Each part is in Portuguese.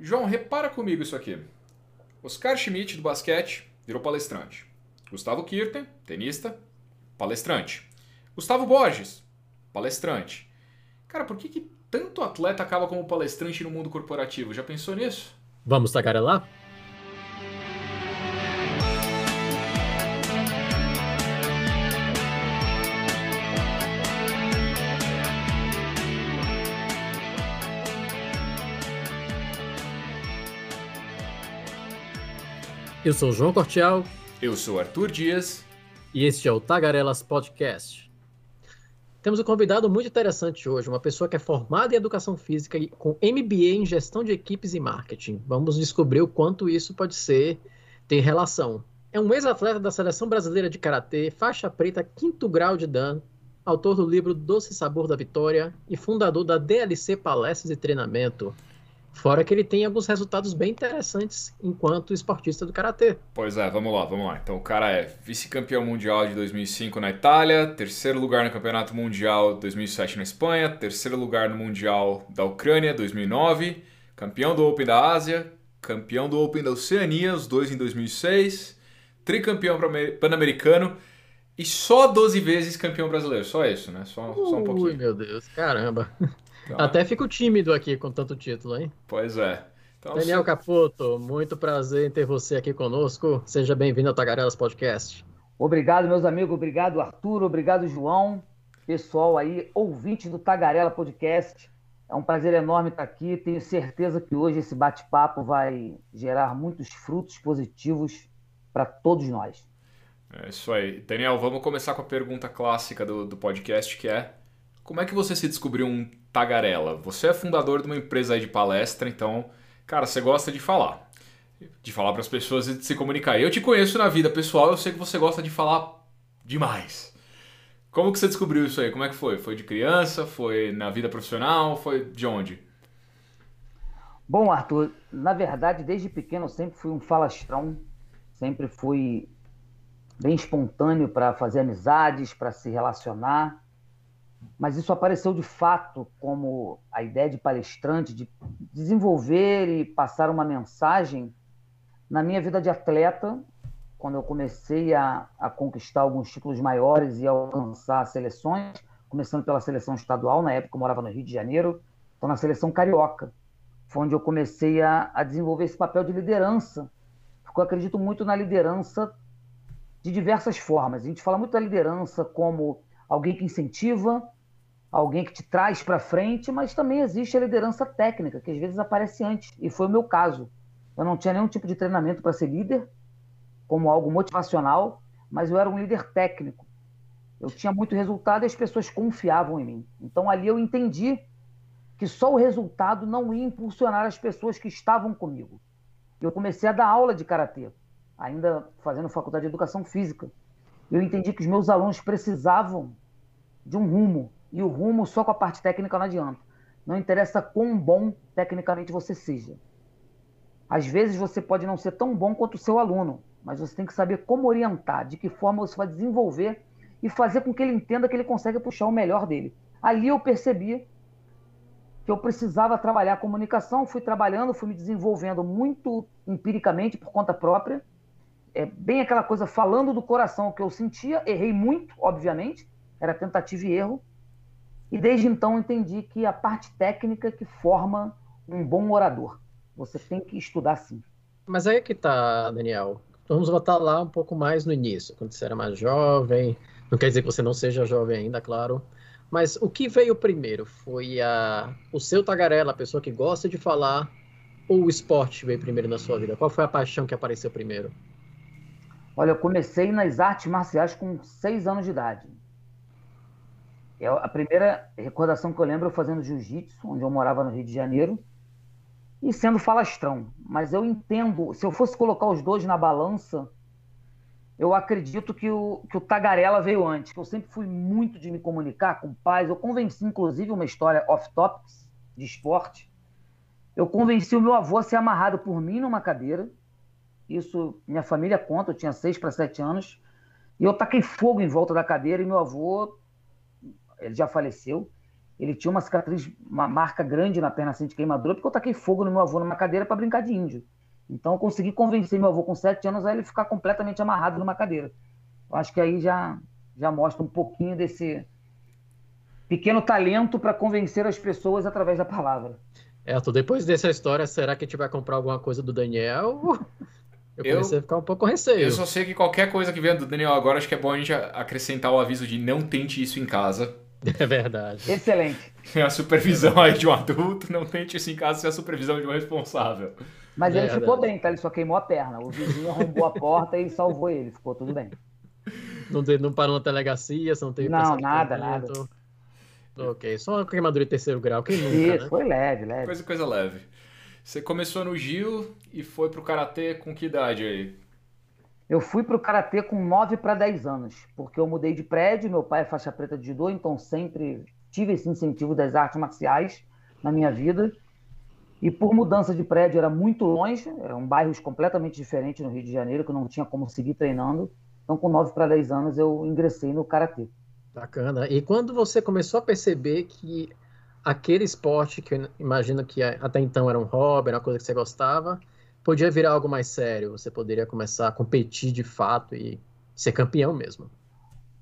João, repara comigo isso aqui. Oscar Schmidt, do basquete, virou palestrante. Gustavo Kirten, tenista, palestrante. Gustavo Borges, palestrante. Cara, por que, que tanto atleta acaba como palestrante no mundo corporativo? Já pensou nisso? Vamos tagarelar? Eu sou o João Cortial. Eu sou Arthur Dias. E este é o Tagarelas Podcast. Temos um convidado muito interessante hoje, uma pessoa que é formada em Educação Física e com MBA em Gestão de Equipes e Marketing. Vamos descobrir o quanto isso pode ser, ter relação. É um ex-atleta da Seleção Brasileira de Karatê, faixa preta quinto grau de Dan, autor do livro Doce Sabor da Vitória e fundador da DLC Palestras e Treinamento. Fora que ele tem alguns resultados bem interessantes enquanto esportista do karatê. Pois é, vamos lá, vamos lá. Então o cara é vice-campeão mundial de 2005 na Itália, terceiro lugar no Campeonato Mundial 2007 na Espanha, terceiro lugar no Mundial da Ucrânia 2009, campeão do Open da Ásia, campeão do Open da Oceania, os dois em 2006, tricampeão pan-americano e só 12 vezes campeão brasileiro. Só isso, né? Só, só um pouquinho. Ui, meu Deus, caramba. Então, Até fico tímido aqui com tanto título, hein? Pois é. Então, Daniel se... Caputo, muito prazer em ter você aqui conosco. Seja bem-vindo ao Tagarelas Podcast. Obrigado, meus amigos. Obrigado, Arthur. Obrigado, João. Pessoal aí, ouvinte do Tagarela Podcast. É um prazer enorme estar aqui. Tenho certeza que hoje esse bate-papo vai gerar muitos frutos positivos para todos nós. É isso aí. Daniel, vamos começar com a pergunta clássica do, do podcast, que é como é que você se descobriu um tagarela? Você é fundador de uma empresa de palestra, então, cara, você gosta de falar. De falar para as pessoas e de se comunicar. Eu te conheço na vida pessoal, eu sei que você gosta de falar demais. Como que você descobriu isso aí? Como é que foi? Foi de criança? Foi na vida profissional? Foi de onde? Bom, Arthur, na verdade, desde pequeno eu sempre fui um falastrão, sempre fui bem espontâneo para fazer amizades, para se relacionar mas isso apareceu de fato como a ideia de palestrante, de desenvolver e passar uma mensagem na minha vida de atleta, quando eu comecei a, a conquistar alguns títulos maiores e alcançar seleções, começando pela seleção estadual, na época eu morava no Rio de Janeiro, então na seleção carioca, foi onde eu comecei a, a desenvolver esse papel de liderança, porque eu acredito muito na liderança de diversas formas. A gente fala muito da liderança como alguém que incentiva, alguém que te traz para frente, mas também existe a liderança técnica, que às vezes aparece antes, e foi o meu caso. Eu não tinha nenhum tipo de treinamento para ser líder, como algo motivacional, mas eu era um líder técnico. Eu tinha muito resultado e as pessoas confiavam em mim. Então ali eu entendi que só o resultado não ia impulsionar as pessoas que estavam comigo. Eu comecei a dar aula de karatê, ainda fazendo faculdade de educação física. Eu entendi que os meus alunos precisavam de um rumo. E o rumo só com a parte técnica não adianta. Não interessa quão bom tecnicamente você seja. Às vezes você pode não ser tão bom quanto o seu aluno, mas você tem que saber como orientar, de que forma você vai desenvolver e fazer com que ele entenda que ele consegue puxar o melhor dele. Ali eu percebi que eu precisava trabalhar a comunicação, fui trabalhando, fui me desenvolvendo muito empiricamente por conta própria. É bem aquela coisa falando do coração que eu sentia, errei muito, obviamente, era tentativa e erro. E desde então entendi que a parte técnica que forma um bom orador. Você tem que estudar sim. Mas aí é que tá, Daniel. Vamos voltar lá um pouco mais no início, quando você era mais jovem. Não quer dizer que você não seja jovem ainda, claro. Mas o que veio primeiro? Foi a, o seu tagarela, a pessoa que gosta de falar, ou o esporte veio primeiro na sua vida? Qual foi a paixão que apareceu primeiro? Olha, eu comecei nas artes marciais com seis anos de idade. É a primeira recordação que eu lembro eu fazendo jiu-jitsu, onde eu morava no Rio de Janeiro, e sendo falastrão. Mas eu entendo, se eu fosse colocar os dois na balança, eu acredito que o, que o Tagarela veio antes, que eu sempre fui muito de me comunicar com pais. Eu convenci, inclusive, uma história off-topics de esporte. Eu convenci o meu avô a ser amarrado por mim numa cadeira. Isso, minha família conta, eu tinha seis para sete anos. E eu taquei fogo em volta da cadeira e meu avô ele já faleceu. ele tinha uma cicatriz, uma marca grande na perna assim de queimadura, porque eu taquei fogo no meu avô numa cadeira para brincar de índio. Então eu consegui convencer meu avô com sete anos a ele ficar completamente amarrado numa cadeira. Eu acho que aí já, já mostra um pouquinho desse pequeno talento para convencer as pessoas através da palavra. É, depois dessa história, será que a gente vai comprar alguma coisa do Daniel? Eu comecei eu, a ficar um pouco receio. Eu só sei que qualquer coisa que venha do Daniel agora, acho que é bom a gente acrescentar o aviso de não tente isso em casa. É verdade. Excelente. É a supervisão aí de um adulto, não tente isso em casa sem a supervisão de um responsável. Mas ele ficou bem, tá? Ele só queimou a perna. O vizinho arrombou a porta e salvou ele. Ficou tudo bem. Não, teve, não parou na delegacia, não teve Não, nada, nada. Ok, só uma queimadura de terceiro grau, quem nunca, Isso, né? foi leve, leve. Coisa, coisa leve. Você começou no Gil e foi pro Karatê com que idade aí? Eu fui pro Karatê com 9 para 10 anos, porque eu mudei de prédio, meu pai é faixa preta de judô, então sempre tive esse incentivo das artes marciais na minha vida. E por mudança de prédio era muito longe, eram bairros completamente diferentes no Rio de Janeiro, que eu não tinha como seguir treinando. Então, com 9 para 10 anos, eu ingressei no Karatê. Bacana. E quando você começou a perceber que aquele esporte, que eu imagino que até então era um hobby, era uma coisa que você gostava, podia virar algo mais sério? Você poderia começar a competir de fato e ser campeão mesmo?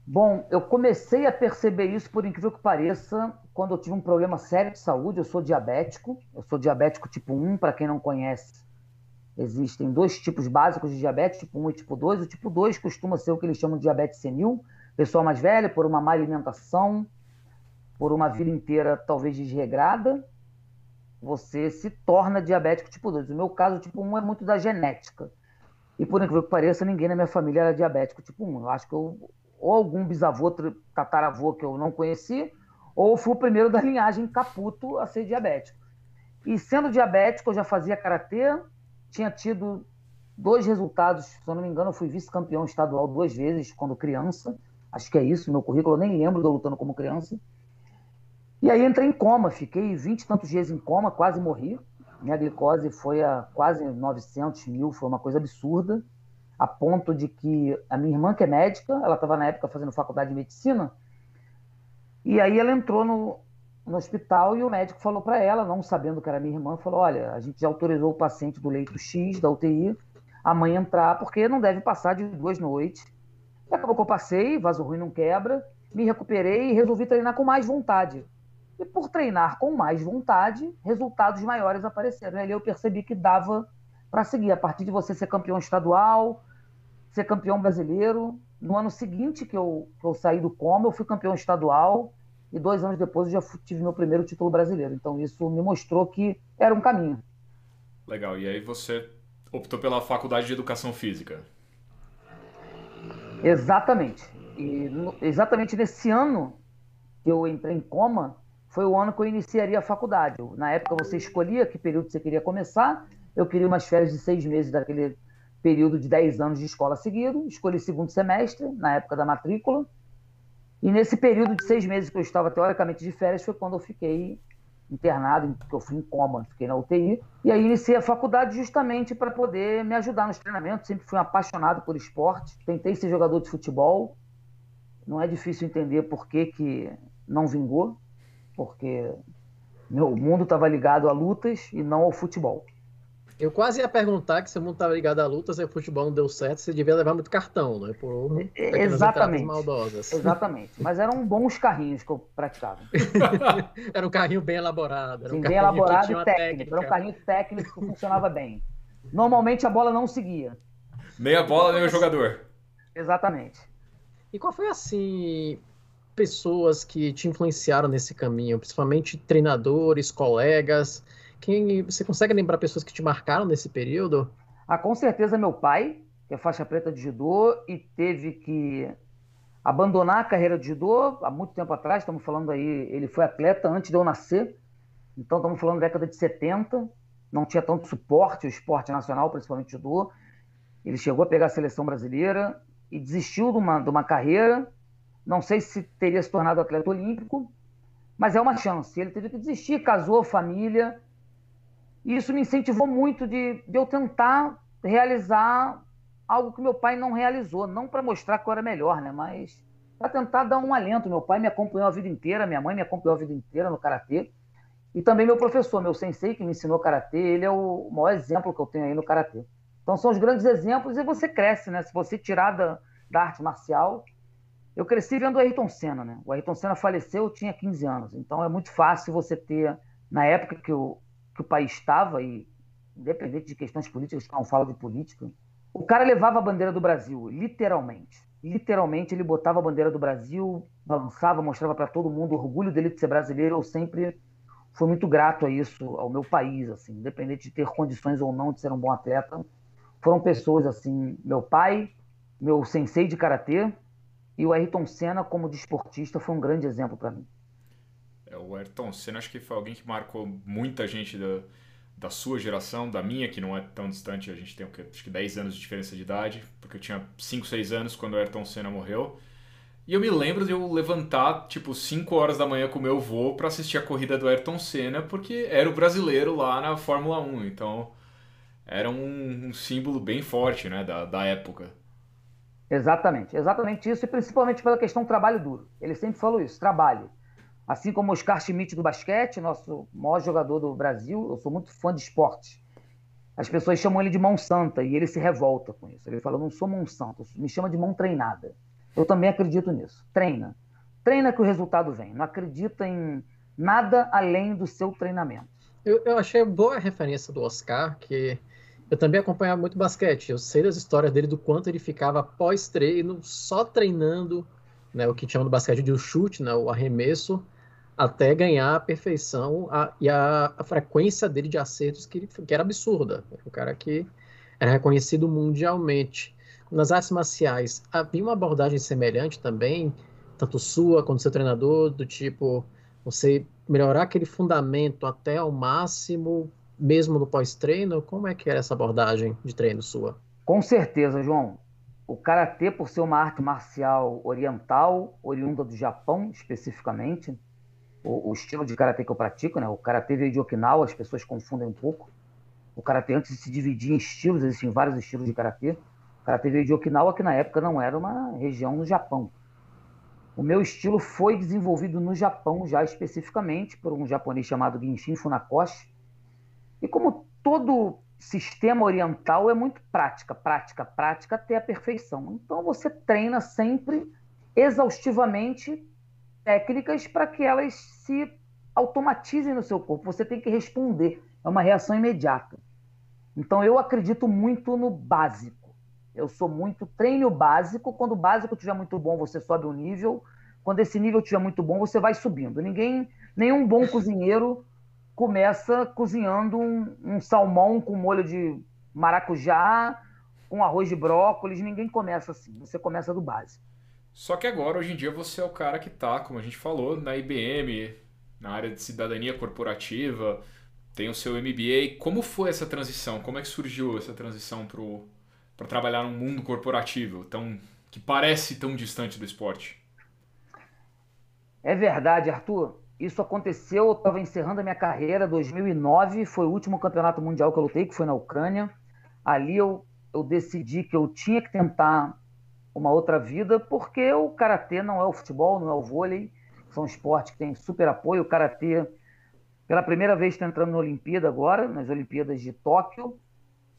Bom, eu comecei a perceber isso, por incrível que pareça, quando eu tive um problema sério de saúde. Eu sou diabético, eu sou diabético tipo 1, para quem não conhece. Existem dois tipos básicos de diabetes, tipo 1 e tipo 2. O tipo 2 costuma ser o que eles chamam de diabetes senil, pessoa mais velha, por uma má alimentação, por uma vida inteira talvez desregrada, você se torna diabético tipo 2. O meu caso, tipo 1, é muito da genética. E por incrível que pareça, ninguém na minha família era diabético tipo 1. Eu acho que eu ou algum bisavô, tataravô que eu não conheci, ou fui o primeiro da linhagem Caputo a ser diabético. E sendo diabético, eu já fazia karatê, tinha tido dois resultados, se eu não me engano, eu fui vice-campeão estadual duas vezes quando criança. Acho que é isso, meu currículo, eu nem lembro de eu lutando como criança. E aí entrei em coma, fiquei vinte e tantos dias em coma, quase morri. Minha glicose foi a quase 900 mil, foi uma coisa absurda a ponto de que a minha irmã, que é médica, ela estava na época fazendo faculdade de medicina, e aí ela entrou no, no hospital e o médico falou para ela, não sabendo que era minha irmã, falou: Olha, a gente já autorizou o paciente do leito X da UTI a mãe entrar, porque não deve passar de duas noites. E acabou que eu passei, vaso ruim não quebra, me recuperei e resolvi treinar com mais vontade. E por treinar com mais vontade, resultados maiores apareceram. E ali eu percebi que dava para seguir. A partir de você ser campeão estadual, ser campeão brasileiro. No ano seguinte que eu, que eu saí do coma, eu fui campeão estadual e dois anos depois eu já tive meu primeiro título brasileiro. Então isso me mostrou que era um caminho. Legal. E aí você optou pela faculdade de educação física? Exatamente. E exatamente nesse ano que eu entrei em coma, foi o ano que eu iniciaria a faculdade. Na época você escolhia que período você queria começar. Eu queria umas férias de seis meses daquele período de 10 anos de escola seguido, escolhi segundo semestre, na época da matrícula, e nesse período de seis meses que eu estava teoricamente de férias foi quando eu fiquei internado, que eu fui em coma, fiquei na UTI, e aí iniciei a faculdade justamente para poder me ajudar nos treinamentos, sempre fui um apaixonado por esporte, tentei ser jogador de futebol, não é difícil entender por que, que não vingou, porque meu mundo estava ligado a lutas e não ao futebol. Eu quase ia perguntar que se o mundo estava ligado à luta, se o futebol não deu certo, você devia levar muito cartão, né? Por Exatamente. maldosas. Exatamente. Mas eram bons carrinhos que eu praticava. era um carrinho bem elaborado. Era Sim, um bem elaborado e técnico. Era um carrinho técnico que funcionava bem. Normalmente a bola não seguia. Nem a bola, nem o jogador. Exatamente. E qual foi assim pessoas que te influenciaram nesse caminho, principalmente treinadores, colegas? Quem você consegue lembrar pessoas que te marcaram nesse período? Ah, com certeza meu pai, que é faixa preta de judô e teve que abandonar a carreira de judô há muito tempo atrás. Estamos falando aí, ele foi atleta antes de eu nascer. Então estamos falando da década de 70. Não tinha tanto suporte o esporte nacional, principalmente judô. Ele chegou a pegar a seleção brasileira e desistiu de uma, de uma carreira. Não sei se teria se tornado atleta olímpico, mas é uma chance. Ele teve que desistir, casou, família, e isso me incentivou muito de, de eu tentar realizar algo que meu pai não realizou. Não para mostrar que eu era melhor, né? Mas para tentar dar um alento. Meu pai me acompanhou a vida inteira, minha mãe me acompanhou a vida inteira no karatê. E também meu professor, meu sensei que me ensinou karatê, ele é o maior exemplo que eu tenho aí no karatê. Então são os grandes exemplos e você cresce, né? Se você tirar da, da arte marcial, eu cresci vendo o Ayrton Senna, né? O Ayrton Senna faleceu, eu tinha 15 anos. Então é muito fácil você ter, na época que o, que o país estava, e independente de questões políticas, não falo de política, o cara levava a bandeira do Brasil, literalmente. Literalmente ele botava a bandeira do Brasil, balançava, mostrava para todo mundo o orgulho dele de ser brasileiro. Eu sempre fui muito grato a isso, ao meu país, assim, independente de ter condições ou não de ser um bom atleta. Foram pessoas assim, meu pai, meu sensei de karatê, e o Ayrton Senna, como desportista, foi um grande exemplo para mim. É, o Ayrton Senna acho que foi alguém que marcou muita gente da, da sua geração, da minha, que não é tão distante, a gente tem acho que 10 anos de diferença de idade, porque eu tinha 5, 6 anos quando o Ayrton Senna morreu. E eu me lembro de eu levantar, tipo, 5 horas da manhã com o meu voo para assistir a corrida do Ayrton Senna, porque era o brasileiro lá na Fórmula 1. Então, era um, um símbolo bem forte, né, da, da época. Exatamente, exatamente isso, e principalmente pela questão do trabalho duro. Ele sempre falou isso, trabalho. Assim como o Oscar Schmidt do basquete, nosso maior jogador do Brasil, eu sou muito fã de esporte. As pessoas chamam ele de mão santa e ele se revolta com isso. Ele fala: Eu não sou mão santa, me chama de mão treinada. Eu também acredito nisso. Treina. Treina que o resultado vem. Não acredita em nada além do seu treinamento. Eu, eu achei boa a referência do Oscar, que eu também acompanhava muito basquete. Eu sei das histórias dele, do quanto ele ficava pós-treino, só treinando né, o que chama do basquete de chute, né, o arremesso, até ganhar a perfeição a, e a, a, frequência dele de acertos que, que era absurda. Era um cara que era reconhecido mundialmente. Nas artes marciais, havia uma abordagem semelhante também, tanto sua quanto seu treinador, do tipo, você melhorar aquele fundamento até ao máximo mesmo no pós-treino? Como é que era essa abordagem de treino sua? Com certeza, João. O karatê, por ser uma arte marcial oriental, oriunda do Japão especificamente, o, o estilo de karatê que eu pratico, né? O karatê veio de Okinawa, as pessoas confundem um pouco. O karatê antes de se dividir em estilos, existem vários estilos de karatê. O karatê veio de Okinawa, que na época não era uma região no Japão. O meu estilo foi desenvolvido no Japão já especificamente por um japonês chamado Genshin Funakoshi, e como todo sistema oriental é muito prática, prática, prática até a perfeição. Então você treina sempre exaustivamente técnicas para que elas se automatizem no seu corpo. Você tem que responder, é uma reação imediata. Então eu acredito muito no básico. Eu sou muito treino básico. Quando o básico estiver muito bom, você sobe o nível. Quando esse nível estiver muito bom, você vai subindo. Ninguém, nenhum bom cozinheiro começa cozinhando um, um salmão com molho de maracujá, com arroz de brócolis. Ninguém começa assim. Você começa do básico. Só que agora, hoje em dia, você é o cara que está, como a gente falou, na IBM, na área de cidadania corporativa, tem o seu MBA. Como foi essa transição? Como é que surgiu essa transição para trabalhar num mundo corporativo tão que parece tão distante do esporte? É verdade, Arthur. Isso aconteceu, eu estava encerrando a minha carreira, 2009, foi o último campeonato mundial que eu lutei, que foi na Ucrânia. Ali eu, eu decidi que eu tinha que tentar uma outra vida, porque o karatê não é o futebol, não é o vôlei, são esportes que têm super apoio. O karatê, pela primeira vez, está entrando na Olimpíada agora, nas Olimpíadas de Tóquio,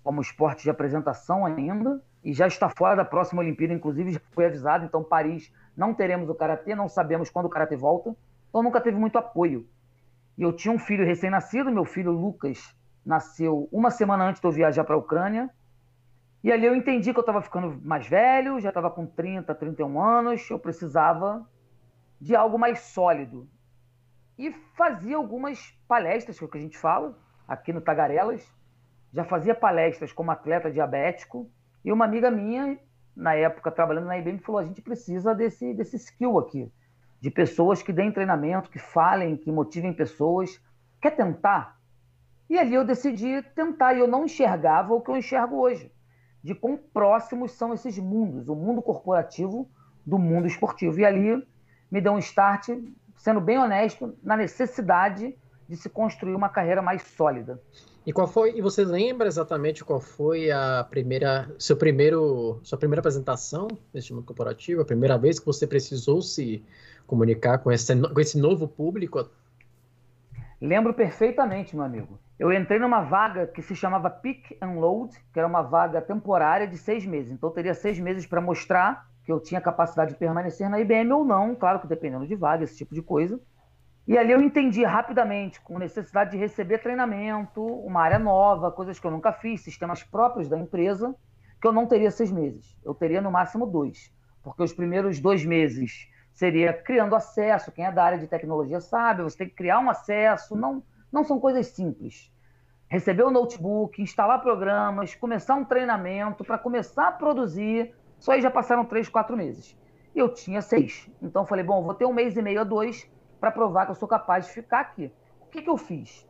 como esporte de apresentação ainda, e já está fora da próxima Olimpíada, inclusive já foi avisado. Então, Paris, não teremos o karatê, não sabemos quando o karatê volta. Então nunca teve muito apoio. E eu tinha um filho recém-nascido, meu filho Lucas nasceu uma semana antes de eu viajar para a Ucrânia. E ali eu entendi que eu estava ficando mais velho, já estava com 30, 31 anos, eu precisava de algo mais sólido. E fazia algumas palestras, que é o que a gente fala, aqui no Tagarelas. Já fazia palestras como atleta diabético. E uma amiga minha, na época trabalhando na IBM, falou: a gente precisa desse, desse skill aqui de pessoas que deem treinamento, que falem, que motivem pessoas. Quer tentar? E ali eu decidi tentar, e eu não enxergava o que eu enxergo hoje, de quão próximos são esses mundos, o mundo corporativo do mundo esportivo. E ali me deu um start, sendo bem honesto, na necessidade de se construir uma carreira mais sólida. E qual foi? E você lembra exatamente qual foi a primeira, seu primeiro, sua primeira apresentação neste mundo corporativo? A primeira vez que você precisou se comunicar com esse, com esse novo público? Lembro perfeitamente, meu amigo. Eu entrei numa vaga que se chamava Pick and Load, que era uma vaga temporária de seis meses. Então, eu teria seis meses para mostrar que eu tinha capacidade de permanecer na IBM ou não, claro que dependendo de vaga, esse tipo de coisa. E ali eu entendi rapidamente, com necessidade de receber treinamento, uma área nova, coisas que eu nunca fiz, sistemas próprios da empresa, que eu não teria seis meses. Eu teria no máximo dois. Porque os primeiros dois meses seria criando acesso. Quem é da área de tecnologia sabe, você tem que criar um acesso. Não, não são coisas simples. Receber o um notebook, instalar programas, começar um treinamento para começar a produzir. Só aí já passaram três, quatro meses. Eu tinha seis. Então falei, bom, vou ter um mês e meio a dois para provar que eu sou capaz de ficar aqui. O que, que eu fiz?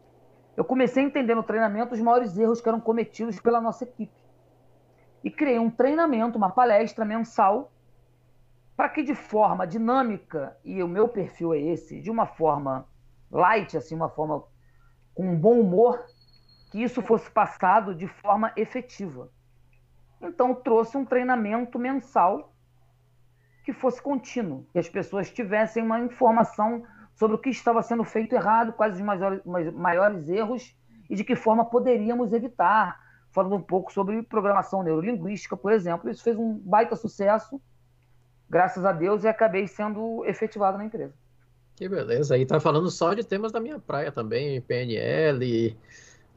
Eu comecei a entender no treinamento os maiores erros que eram cometidos pela nossa equipe. E criei um treinamento, uma palestra mensal, para que de forma dinâmica, e o meu perfil é esse, de uma forma light, assim, uma forma com um bom humor, que isso fosse passado de forma efetiva. Então, trouxe um treinamento mensal que fosse contínuo, que as pessoas tivessem uma informação sobre o que estava sendo feito errado, quais os maiores, maiores erros e de que forma poderíamos evitar. Falando um pouco sobre programação neurolinguística, por exemplo. Isso fez um baita sucesso, graças a Deus, e acabei sendo efetivado na empresa. Que beleza. E tá falando só de temas da minha praia também, PNL,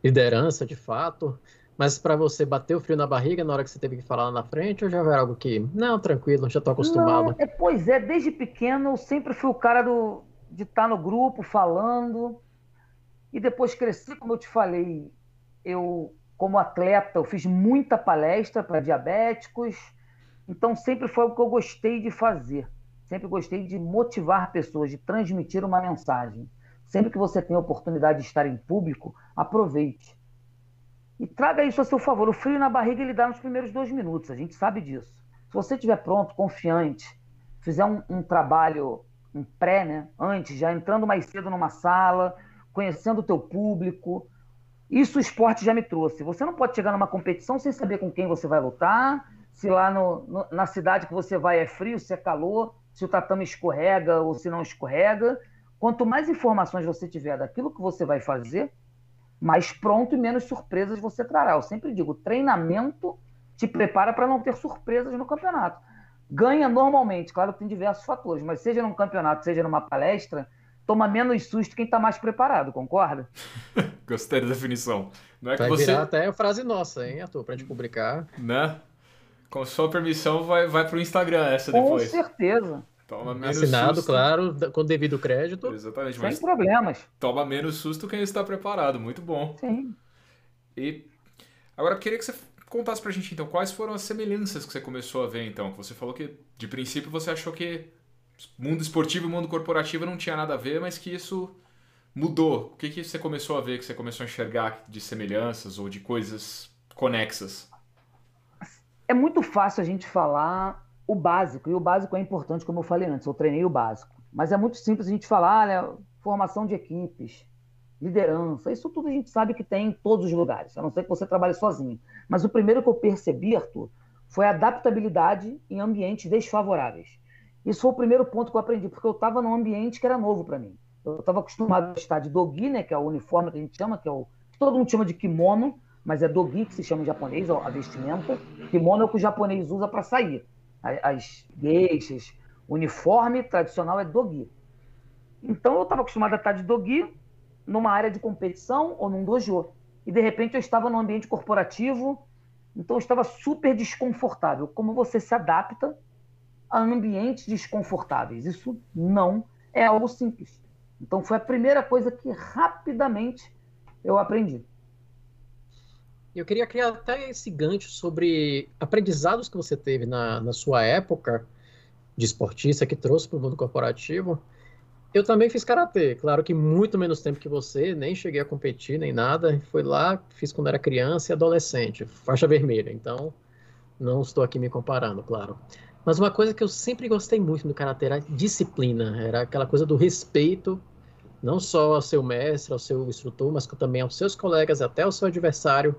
liderança de fato. Mas para você bater o frio na barriga na hora que você teve que falar lá na frente, ou já era algo que, não, tranquilo, já tô acostumado? Não, é, pois é, desde pequeno eu sempre fui o cara do, de estar tá no grupo falando. E depois cresci, como eu te falei, eu, como atleta, eu fiz muita palestra para diabéticos. Então sempre foi o que eu gostei de fazer. Sempre gostei de motivar pessoas, de transmitir uma mensagem. Sempre que você tem a oportunidade de estar em público, aproveite. E traga isso a seu favor. O frio na barriga ele dá nos primeiros dois minutos, a gente sabe disso. Se você estiver pronto, confiante, fizer um, um trabalho um pré, né? Antes, já entrando mais cedo numa sala, conhecendo o teu público. Isso o esporte já me trouxe. Você não pode chegar numa competição sem saber com quem você vai lutar, se lá no, no, na cidade que você vai é frio, se é calor, se o tatame escorrega ou se não escorrega. Quanto mais informações você tiver daquilo que você vai fazer, mais pronto e menos surpresas você trará. Eu sempre digo, treinamento te prepara para não ter surpresas no campeonato ganha normalmente, claro que tem diversos fatores, mas seja num campeonato, seja numa palestra, toma menos susto quem está mais preparado, concorda? Gostei da definição. Não é vai que você... virar até a frase nossa, hein, Arthur, pra gente publicar. Né? Com sua permissão, vai, vai pro Instagram essa depois. Com certeza. Toma menos Assinado, susto. claro, com devido crédito. Exatamente. Sem problemas. Toma menos susto quem está preparado. Muito bom. Sim. E agora eu queria que você contasse pra gente então quais foram as semelhanças que você começou a ver então, que você falou que de princípio você achou que mundo esportivo e mundo corporativo não tinha nada a ver, mas que isso mudou. O que, que você começou a ver, que você começou a enxergar de semelhanças ou de coisas conexas? É muito fácil a gente falar o básico, e o básico é importante, como eu falei antes, eu treinei o básico. Mas é muito simples a gente falar, né, formação de equipes, liderança, isso tudo a gente sabe que tem em todos os lugares, a não ser que você trabalhe sozinho. Mas o primeiro que eu percebi, Arthur, foi a adaptabilidade em ambientes desfavoráveis. Isso foi o primeiro ponto que eu aprendi, porque eu estava num ambiente que era novo para mim. Eu estava acostumado a estar de dogi, né, que é o uniforme que a gente chama, que é o todo mundo chama de kimono, mas é dogi que se chama em japonês, a vestimenta. Kimono é o que o japonês usa para sair. As geixas, o uniforme tradicional é dogi. Então eu estava acostumado a estar de dogi, numa área de competição ou num dojo. E de repente eu estava num ambiente corporativo, então eu estava super desconfortável. Como você se adapta a ambientes desconfortáveis? Isso não é algo simples. Então foi a primeira coisa que rapidamente eu aprendi. Eu queria criar até esse gancho sobre aprendizados que você teve na, na sua época de esportista que trouxe para o mundo corporativo eu também fiz karatê, claro que muito menos tempo que você, nem cheguei a competir nem nada. Fui lá, fiz quando era criança e adolescente, faixa vermelha. Então, não estou aqui me comparando, claro. Mas uma coisa que eu sempre gostei muito no karatê era disciplina, era aquela coisa do respeito não só ao seu mestre, ao seu instrutor, mas também aos seus colegas, até ao seu adversário.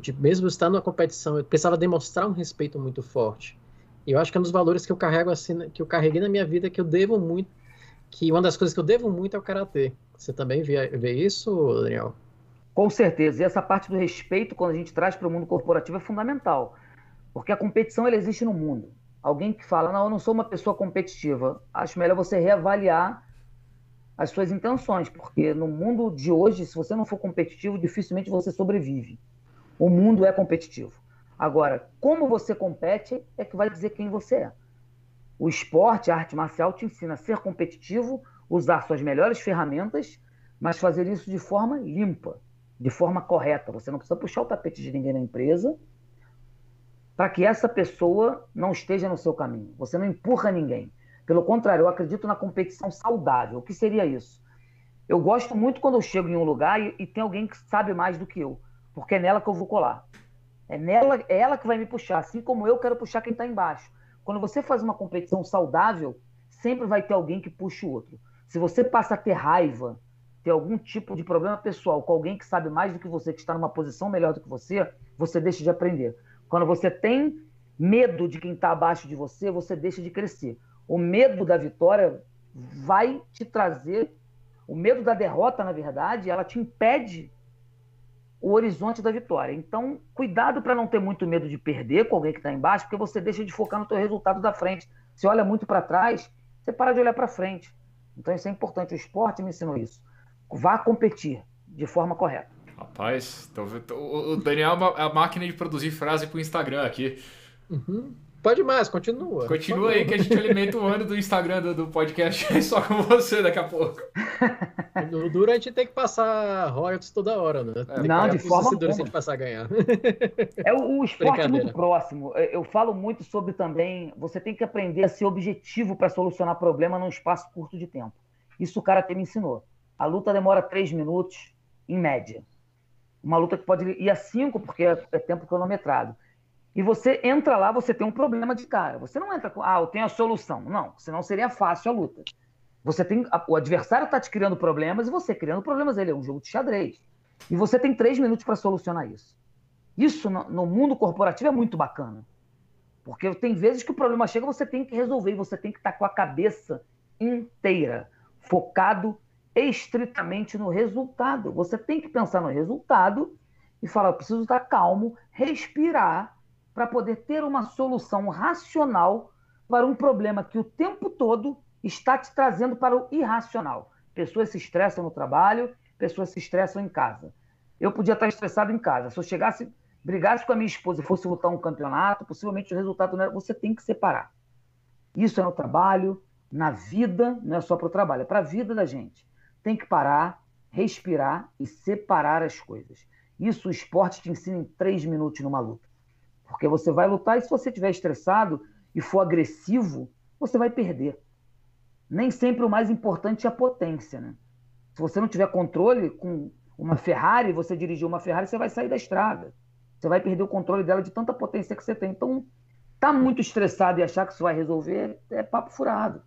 Tipo, mesmo estando na competição, eu precisava demonstrar um respeito muito forte. E eu acho que é um dos valores que eu carrego assim, que eu carreguei na minha vida, que eu devo muito, que uma das coisas que eu devo muito é o karatê. Você também vê, vê isso, Daniel? Com certeza. E essa parte do respeito, quando a gente traz para o mundo corporativo, é fundamental. Porque a competição ela existe no mundo. Alguém que fala, não, eu não sou uma pessoa competitiva. Acho melhor você reavaliar as suas intenções, porque no mundo de hoje, se você não for competitivo, dificilmente você sobrevive. O mundo é competitivo. Agora, como você compete é que vai dizer quem você é. O esporte, a arte marcial te ensina a ser competitivo, usar suas melhores ferramentas, mas fazer isso de forma limpa de forma correta. Você não precisa puxar o tapete de ninguém na empresa para que essa pessoa não esteja no seu caminho. Você não empurra ninguém. Pelo contrário, eu acredito na competição saudável. O que seria isso? Eu gosto muito quando eu chego em um lugar e, e tem alguém que sabe mais do que eu, porque é nela que eu vou colar. É nela, é ela que vai me puxar, assim como eu quero puxar quem está embaixo. Quando você faz uma competição saudável, sempre vai ter alguém que puxa o outro. Se você passa a ter raiva, ter algum tipo de problema pessoal com alguém que sabe mais do que você, que está numa posição melhor do que você, você deixa de aprender. Quando você tem medo de quem está abaixo de você, você deixa de crescer. O medo da vitória vai te trazer. O medo da derrota, na verdade, ela te impede o horizonte da vitória. Então, cuidado para não ter muito medo de perder com alguém que está embaixo, porque você deixa de focar no teu resultado da frente. Você olha muito para trás, você para de olhar para frente. Então, isso é importante. O esporte me ensinou isso vá competir de forma correta. Rapaz, o Daniel é a máquina de produzir frase para o Instagram aqui. Uhum. Pode mais, continua. Continua aí que a gente alimenta o ano do Instagram do, do podcast só com você daqui a pouco. Dura a gente tem que passar royalties toda hora, né? É, não, de forma alguma. Se a gente passar a ganhar. É o, o esporte muito próximo. Eu falo muito sobre também, você tem que aprender a ser objetivo para solucionar problema num espaço curto de tempo. Isso o cara até me ensinou. A luta demora três minutos, em média. Uma luta que pode ir a cinco, porque é, é tempo cronometrado. E você entra lá, você tem um problema de cara. Você não entra com, ah, eu tenho a solução. Não, senão seria fácil a luta. Você tem, o adversário está te criando problemas e você criando problemas. Ele é um jogo de xadrez. E você tem três minutos para solucionar isso. Isso no, no, mundo corporativo é muito bacana. Porque tem vezes que o problema chega, você tem que resolver, e você tem que estar tá com a cabeça inteira, focado estritamente no resultado. Você tem que pensar no resultado e falar: preciso estar calmo, respirar, para poder ter uma solução racional para um problema que o tempo todo está te trazendo para o irracional. Pessoas se estressam no trabalho, pessoas se estressam em casa. Eu podia estar estressado em casa. Se eu chegasse, brigasse com a minha esposa e fosse lutar um campeonato, possivelmente o resultado não era. Você tem que separar. Isso é no trabalho, na vida, não é só para o trabalho, é para a vida da gente tem que parar, respirar e separar as coisas. Isso o esporte te ensina em três minutos numa luta. Porque você vai lutar e se você estiver estressado e for agressivo, você vai perder. Nem sempre o mais importante é a potência. Né? Se você não tiver controle com uma Ferrari, você dirigir uma Ferrari, você vai sair da estrada. Você vai perder o controle dela de tanta potência que você tem. Então, tá muito estressado e achar que isso vai resolver é papo furado.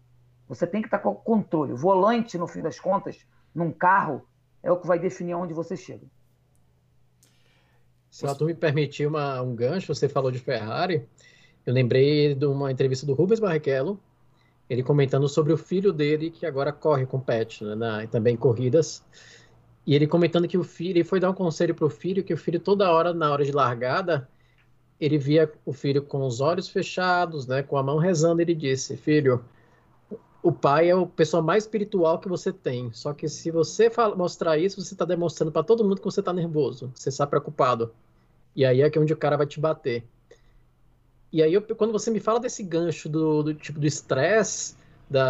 Você tem que estar com o controle. O volante, no fim das contas, num carro, é o que vai definir onde você chega. Se tu me permitir uma, um gancho, você falou de Ferrari. Eu lembrei de uma entrevista do Rubens Barrichello, ele comentando sobre o filho dele, que agora corre, compete, né, na, também corridas. E ele comentando que o filho, ele foi dar um conselho para o filho, que o filho toda hora, na hora de largada, ele via o filho com os olhos fechados, né, com a mão rezando, ele disse, filho, o pai é a pessoa mais espiritual que você tem. Só que se você fala, mostrar isso, você está demonstrando para todo mundo que você está nervoso, que você está preocupado. E aí é que é onde o cara vai te bater. E aí, eu, quando você me fala desse gancho do, do tipo do estresse,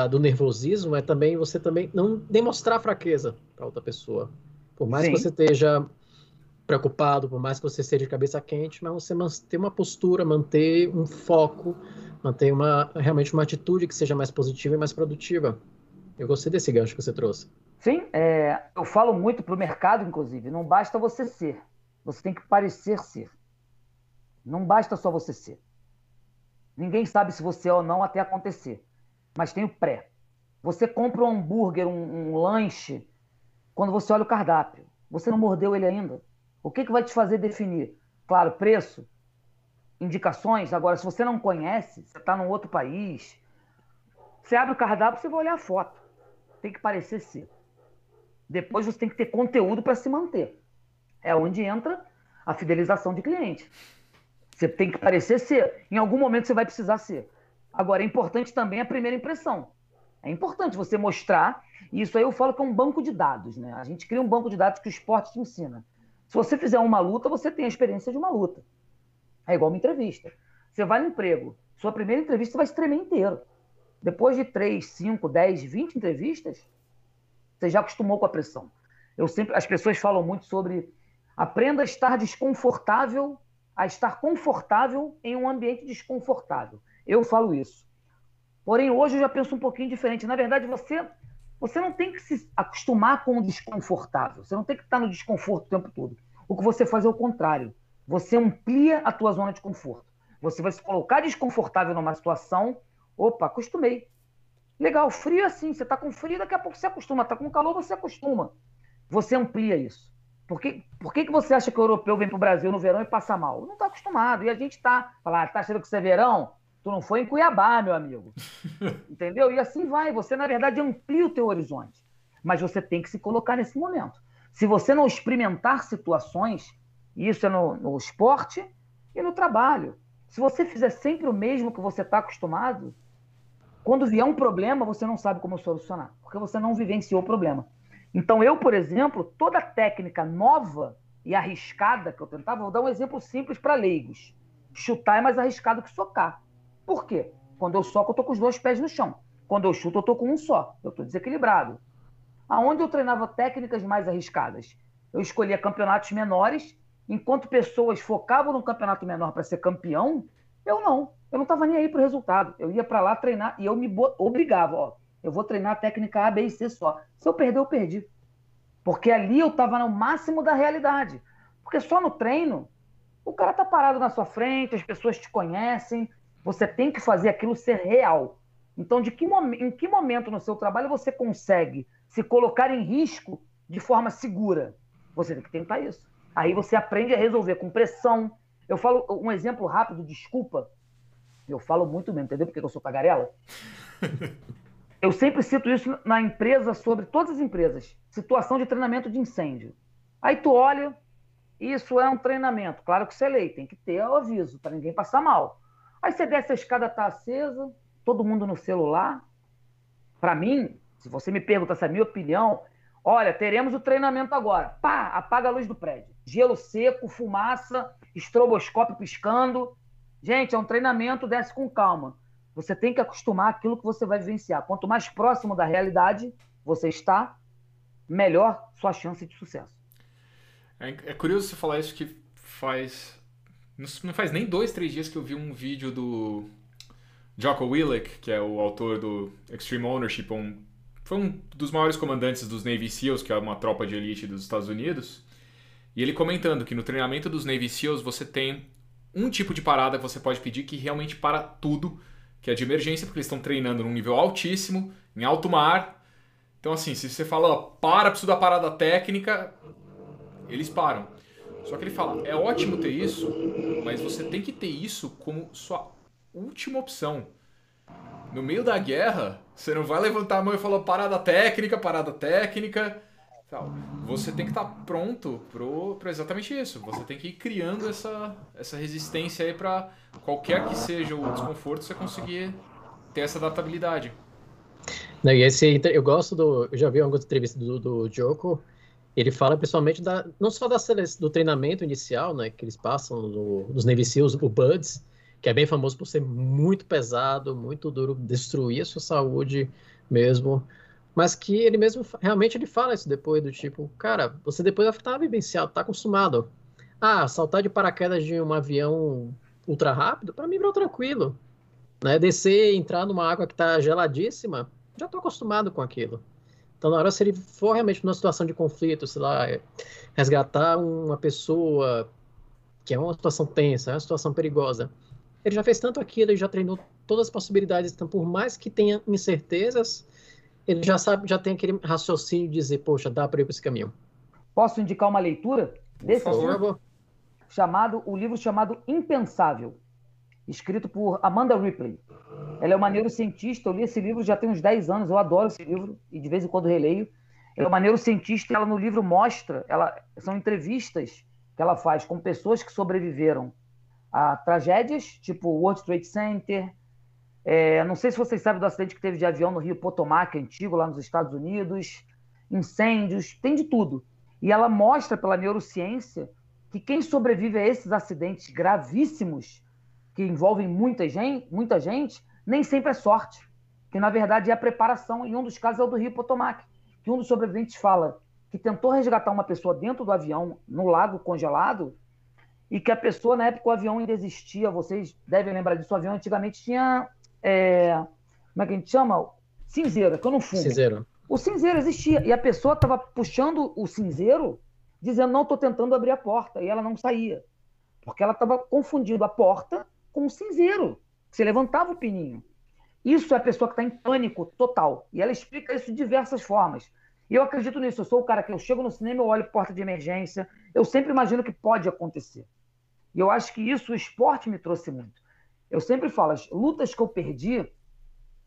do nervosismo, é também você também não demonstrar fraqueza para outra pessoa. Por mais Sim. que você esteja preocupado, por mais que você esteja de cabeça quente, mas você manter uma postura, manter um foco, manter uma, realmente uma atitude que seja mais positiva e mais produtiva. Eu gostei desse gancho que você trouxe. Sim, é, eu falo muito para o mercado, inclusive. Não basta você ser, você tem que parecer ser. Não basta só você ser. Ninguém sabe se você é ou não até acontecer. Mas tem o pré. Você compra um hambúrguer, um, um lanche quando você olha o cardápio. Você não mordeu ele ainda. O que, que vai te fazer definir? Claro, preço, indicações. Agora, se você não conhece, você está num outro país, você abre o cardápio, você vai olhar a foto. Tem que parecer ser. Depois você tem que ter conteúdo para se manter. É onde entra a fidelização de cliente. Você tem que parecer ser. Em algum momento você vai precisar ser. Agora, é importante também a primeira impressão. É importante você mostrar, e isso aí eu falo que é um banco de dados, né? A gente cria um banco de dados que o esporte te ensina. Se você fizer uma luta, você tem a experiência de uma luta. É igual uma entrevista. Você vai no emprego, sua primeira entrevista vai se tremer inteiro. Depois de 3, 5, 10, 20 entrevistas, você já acostumou com a pressão. Eu sempre, as pessoas falam muito sobre aprenda a estar desconfortável, a estar confortável em um ambiente desconfortável. Eu falo isso. Porém, hoje eu já penso um pouquinho diferente. Na verdade, você você não tem que se acostumar com o desconfortável. Você não tem que estar no desconforto o tempo todo. O que você faz é o contrário. Você amplia a tua zona de conforto. Você vai se colocar desconfortável numa situação. Opa, acostumei. Legal, frio assim. Você está com frio, daqui a pouco você acostuma. Está com calor, você acostuma. Você amplia isso. Por que, por que, que você acha que o europeu vem para o Brasil no verão e passa mal? Não está acostumado. E a gente está. Falar, está achando que isso é verão? Tu não foi em Cuiabá, meu amigo. Entendeu? E assim vai. Você, na verdade, amplia o teu horizonte. Mas você tem que se colocar nesse momento. Se você não experimentar situações, isso é no, no esporte e no trabalho. Se você fizer sempre o mesmo que você está acostumado, quando vier um problema, você não sabe como solucionar, porque você não vivenciou o problema. Então, eu, por exemplo, toda técnica nova e arriscada que eu tentava, vou dar um exemplo simples para leigos. Chutar é mais arriscado que socar. Por quê? Quando eu soco, eu tô com os dois pés no chão. Quando eu chuto, eu tô com um só. Eu tô desequilibrado. Aonde eu treinava técnicas mais arriscadas? Eu escolhia campeonatos menores, enquanto pessoas focavam no campeonato menor para ser campeão, eu não. Eu não estava nem aí para o resultado. Eu ia para lá treinar e eu me obrigava, ó, eu vou treinar a técnica A, B e C só. Se eu perder, eu perdi. Porque ali eu estava no máximo da realidade. Porque só no treino, o cara tá parado na sua frente, as pessoas te conhecem, você tem que fazer aquilo ser real. Então, de que em que momento no seu trabalho você consegue se colocar em risco de forma segura? Você tem que tentar isso. Aí você aprende a resolver com pressão. Eu falo um exemplo rápido, desculpa. Eu falo muito mesmo, entendeu? Porque eu sou tagarela. Eu sempre cito isso na empresa, sobre todas as empresas. Situação de treinamento de incêndio. Aí tu olha, isso é um treinamento. Claro que você é lei, tem que ter o aviso para ninguém passar mal. Aí você desce a escada, tá acesa, todo mundo no celular. Para mim, se você me pergunta essa é a minha opinião, olha, teremos o treinamento agora. Pá, apaga a luz do prédio. Gelo seco, fumaça, estroboscópio piscando. Gente, é um treinamento, desce com calma. Você tem que acostumar aquilo que você vai vivenciar. Quanto mais próximo da realidade você está, melhor sua chance de sucesso. É, é curioso você falar isso que faz não faz nem dois, três dias que eu vi um vídeo do Jocko Willink, que é o autor do Extreme Ownership, um, foi um dos maiores comandantes dos Navy SEALs, que é uma tropa de elite dos Estados Unidos. E ele comentando que no treinamento dos Navy SEALs você tem um tipo de parada que você pode pedir que realmente para tudo, que é de emergência, porque eles estão treinando num nível altíssimo, em alto mar. Então, assim, se você fala, para, preciso da parada técnica, eles param. Só que ele fala: é ótimo ter isso, mas você tem que ter isso como sua última opção. No meio da guerra, você não vai levantar a mão e falar parada técnica, parada técnica. Tal. Você tem que estar tá pronto para exatamente isso. Você tem que ir criando essa, essa resistência aí para qualquer que seja o desconforto, você conseguir ter essa adaptabilidade. Não, e esse, eu gosto do. Eu já vi algumas entrevistas do, do Joko ele fala principalmente da, não só da, do treinamento inicial, né, que eles passam no, nos Navy Seals, o BUDS, que é bem famoso por ser muito pesado, muito duro, destruir a sua saúde mesmo, mas que ele mesmo, realmente ele fala isso depois, do tipo, cara, você depois vai estar vivenciado, tá acostumado. Ah, saltar de paraquedas de um avião ultra rápido, para mim, é tranquilo. Né? Descer, entrar numa água que tá geladíssima, já tô acostumado com aquilo. Então, na hora, se ele for realmente numa situação de conflito, sei lá, resgatar uma pessoa que é uma situação tensa, é uma situação perigosa, ele já fez tanto aquilo, ele já treinou todas as possibilidades, então, por mais que tenha incertezas, ele já sabe, já tem aquele raciocínio de dizer, poxa, dá para ir para esse caminho. Posso indicar uma leitura desse Por favor. chamado o livro chamado Impensável, escrito por Amanda Ripley. Ela é uma neurocientista, eu li esse livro já tem uns 10 anos, eu adoro esse livro e de vez em quando releio. Ela é uma neurocientista ela no livro mostra, ela, são entrevistas que ela faz com pessoas que sobreviveram a tragédias, tipo World Trade Center. É, não sei se vocês sabem do acidente que teve de avião no Rio Potomac, antigo, lá nos Estados Unidos. Incêndios, tem de tudo. E ela mostra pela neurociência que quem sobrevive a esses acidentes gravíssimos, que envolvem muita gente, muita gente nem sempre é sorte. Que na verdade é a preparação. E um dos casos é o do Rio Potomac, que um dos sobreviventes fala que tentou resgatar uma pessoa dentro do avião, no lago congelado, e que a pessoa, na época, o avião ainda existia, vocês devem lembrar disso, o avião antigamente tinha. É, como é que a gente chama? Cinzeiro, que eu não fumo. Cinzeiro. O cinzeiro existia, e a pessoa estava puxando o cinzeiro, dizendo, não, estou tentando abrir a porta, e ela não saía. Porque ela estava confundindo a porta com o cinzeiro. Você levantava o pininho. Isso é a pessoa que está em pânico total. E ela explica isso de diversas formas. E eu acredito nisso. Eu sou o cara que eu chego no cinema, eu olho porta de emergência. Eu sempre imagino que pode acontecer. E eu acho que isso o esporte me trouxe muito. Eu sempre falo, as lutas que eu perdi,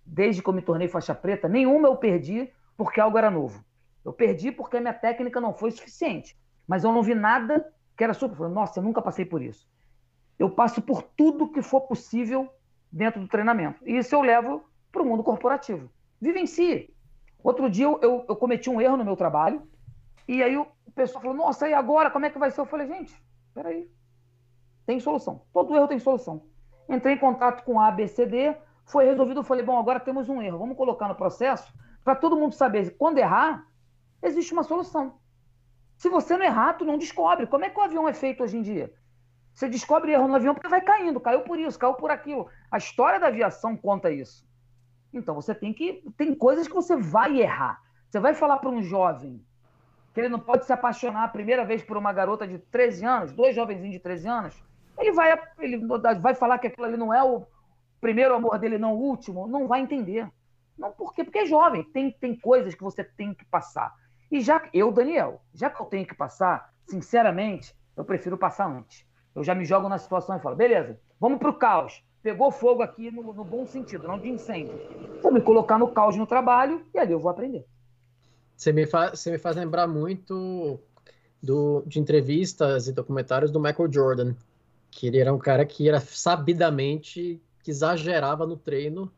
desde que eu me tornei faixa preta, nenhuma eu perdi porque algo era novo. Eu perdi porque a minha técnica não foi suficiente. Mas eu não vi nada que era super. Nossa, eu nunca passei por isso. Eu passo por tudo que for possível dentro do treinamento. E isso eu levo para o mundo corporativo. Vivencie. Outro dia eu, eu, eu, cometi um erro no meu trabalho, e aí o pessoal falou: Nossa, e agora? Como é que vai ser? Eu falei: Gente, peraí. Tem solução. Todo erro tem solução. Entrei em contato com a ABCD, foi resolvido. Eu falei: Bom, agora temos um erro. Vamos colocar no processo para todo mundo saber. Quando errar, existe uma solução. Se você não errar, tu não descobre. Como é que o avião é feito hoje em dia? Você descobre erro no avião porque vai caindo, caiu por isso, caiu por aquilo. A história da aviação conta isso. Então você tem que. Tem coisas que você vai errar. Você vai falar para um jovem que ele não pode se apaixonar a primeira vez por uma garota de 13 anos, dois jovenzinhos de 13 anos, ele vai, ele vai falar que aquilo ali não é o primeiro amor dele, não o último, não vai entender. Não, por quê? Porque é jovem, tem, tem coisas que você tem que passar. E já eu, Daniel, já que eu tenho que passar, sinceramente, eu prefiro passar antes. Eu já me jogo na situação e falo, beleza, vamos para o caos. Pegou fogo aqui no, no, bom sentido, não de incêndio. Vou me colocar no caos no trabalho e ali eu vou aprender. Você me, faz, você me faz lembrar muito do, de entrevistas e documentários do Michael Jordan, que ele era um cara que era sabidamente que exagerava no treino.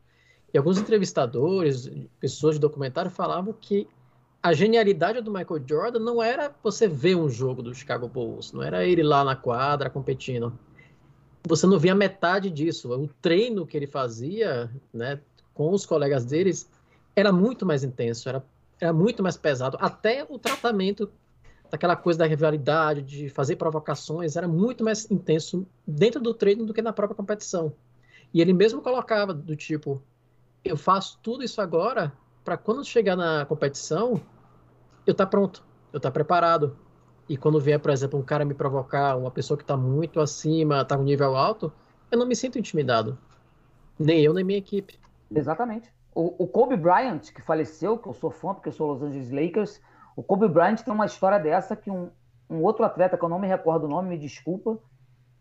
E alguns entrevistadores, pessoas de documentário falavam que a genialidade do Michael Jordan não era você ver um jogo do Chicago Bulls, não era ele lá na quadra competindo. Você não via metade disso. O treino que ele fazia, né, com os colegas deles, era muito mais intenso, era, era muito mais pesado. Até o tratamento daquela coisa da rivalidade, de fazer provocações, era muito mais intenso dentro do treino do que na própria competição. E ele mesmo colocava do tipo, eu faço tudo isso agora para quando chegar na competição eu tá pronto, eu tá preparado. E quando vier, por exemplo, um cara me provocar, uma pessoa que está muito acima, está um nível alto, eu não me sinto intimidado. Nem eu, nem minha equipe. Exatamente. O, o Kobe Bryant, que faleceu, que eu sou fã porque eu sou Los Angeles Lakers, o Kobe Bryant tem uma história dessa que um, um outro atleta, que eu não me recordo o nome, me desculpa,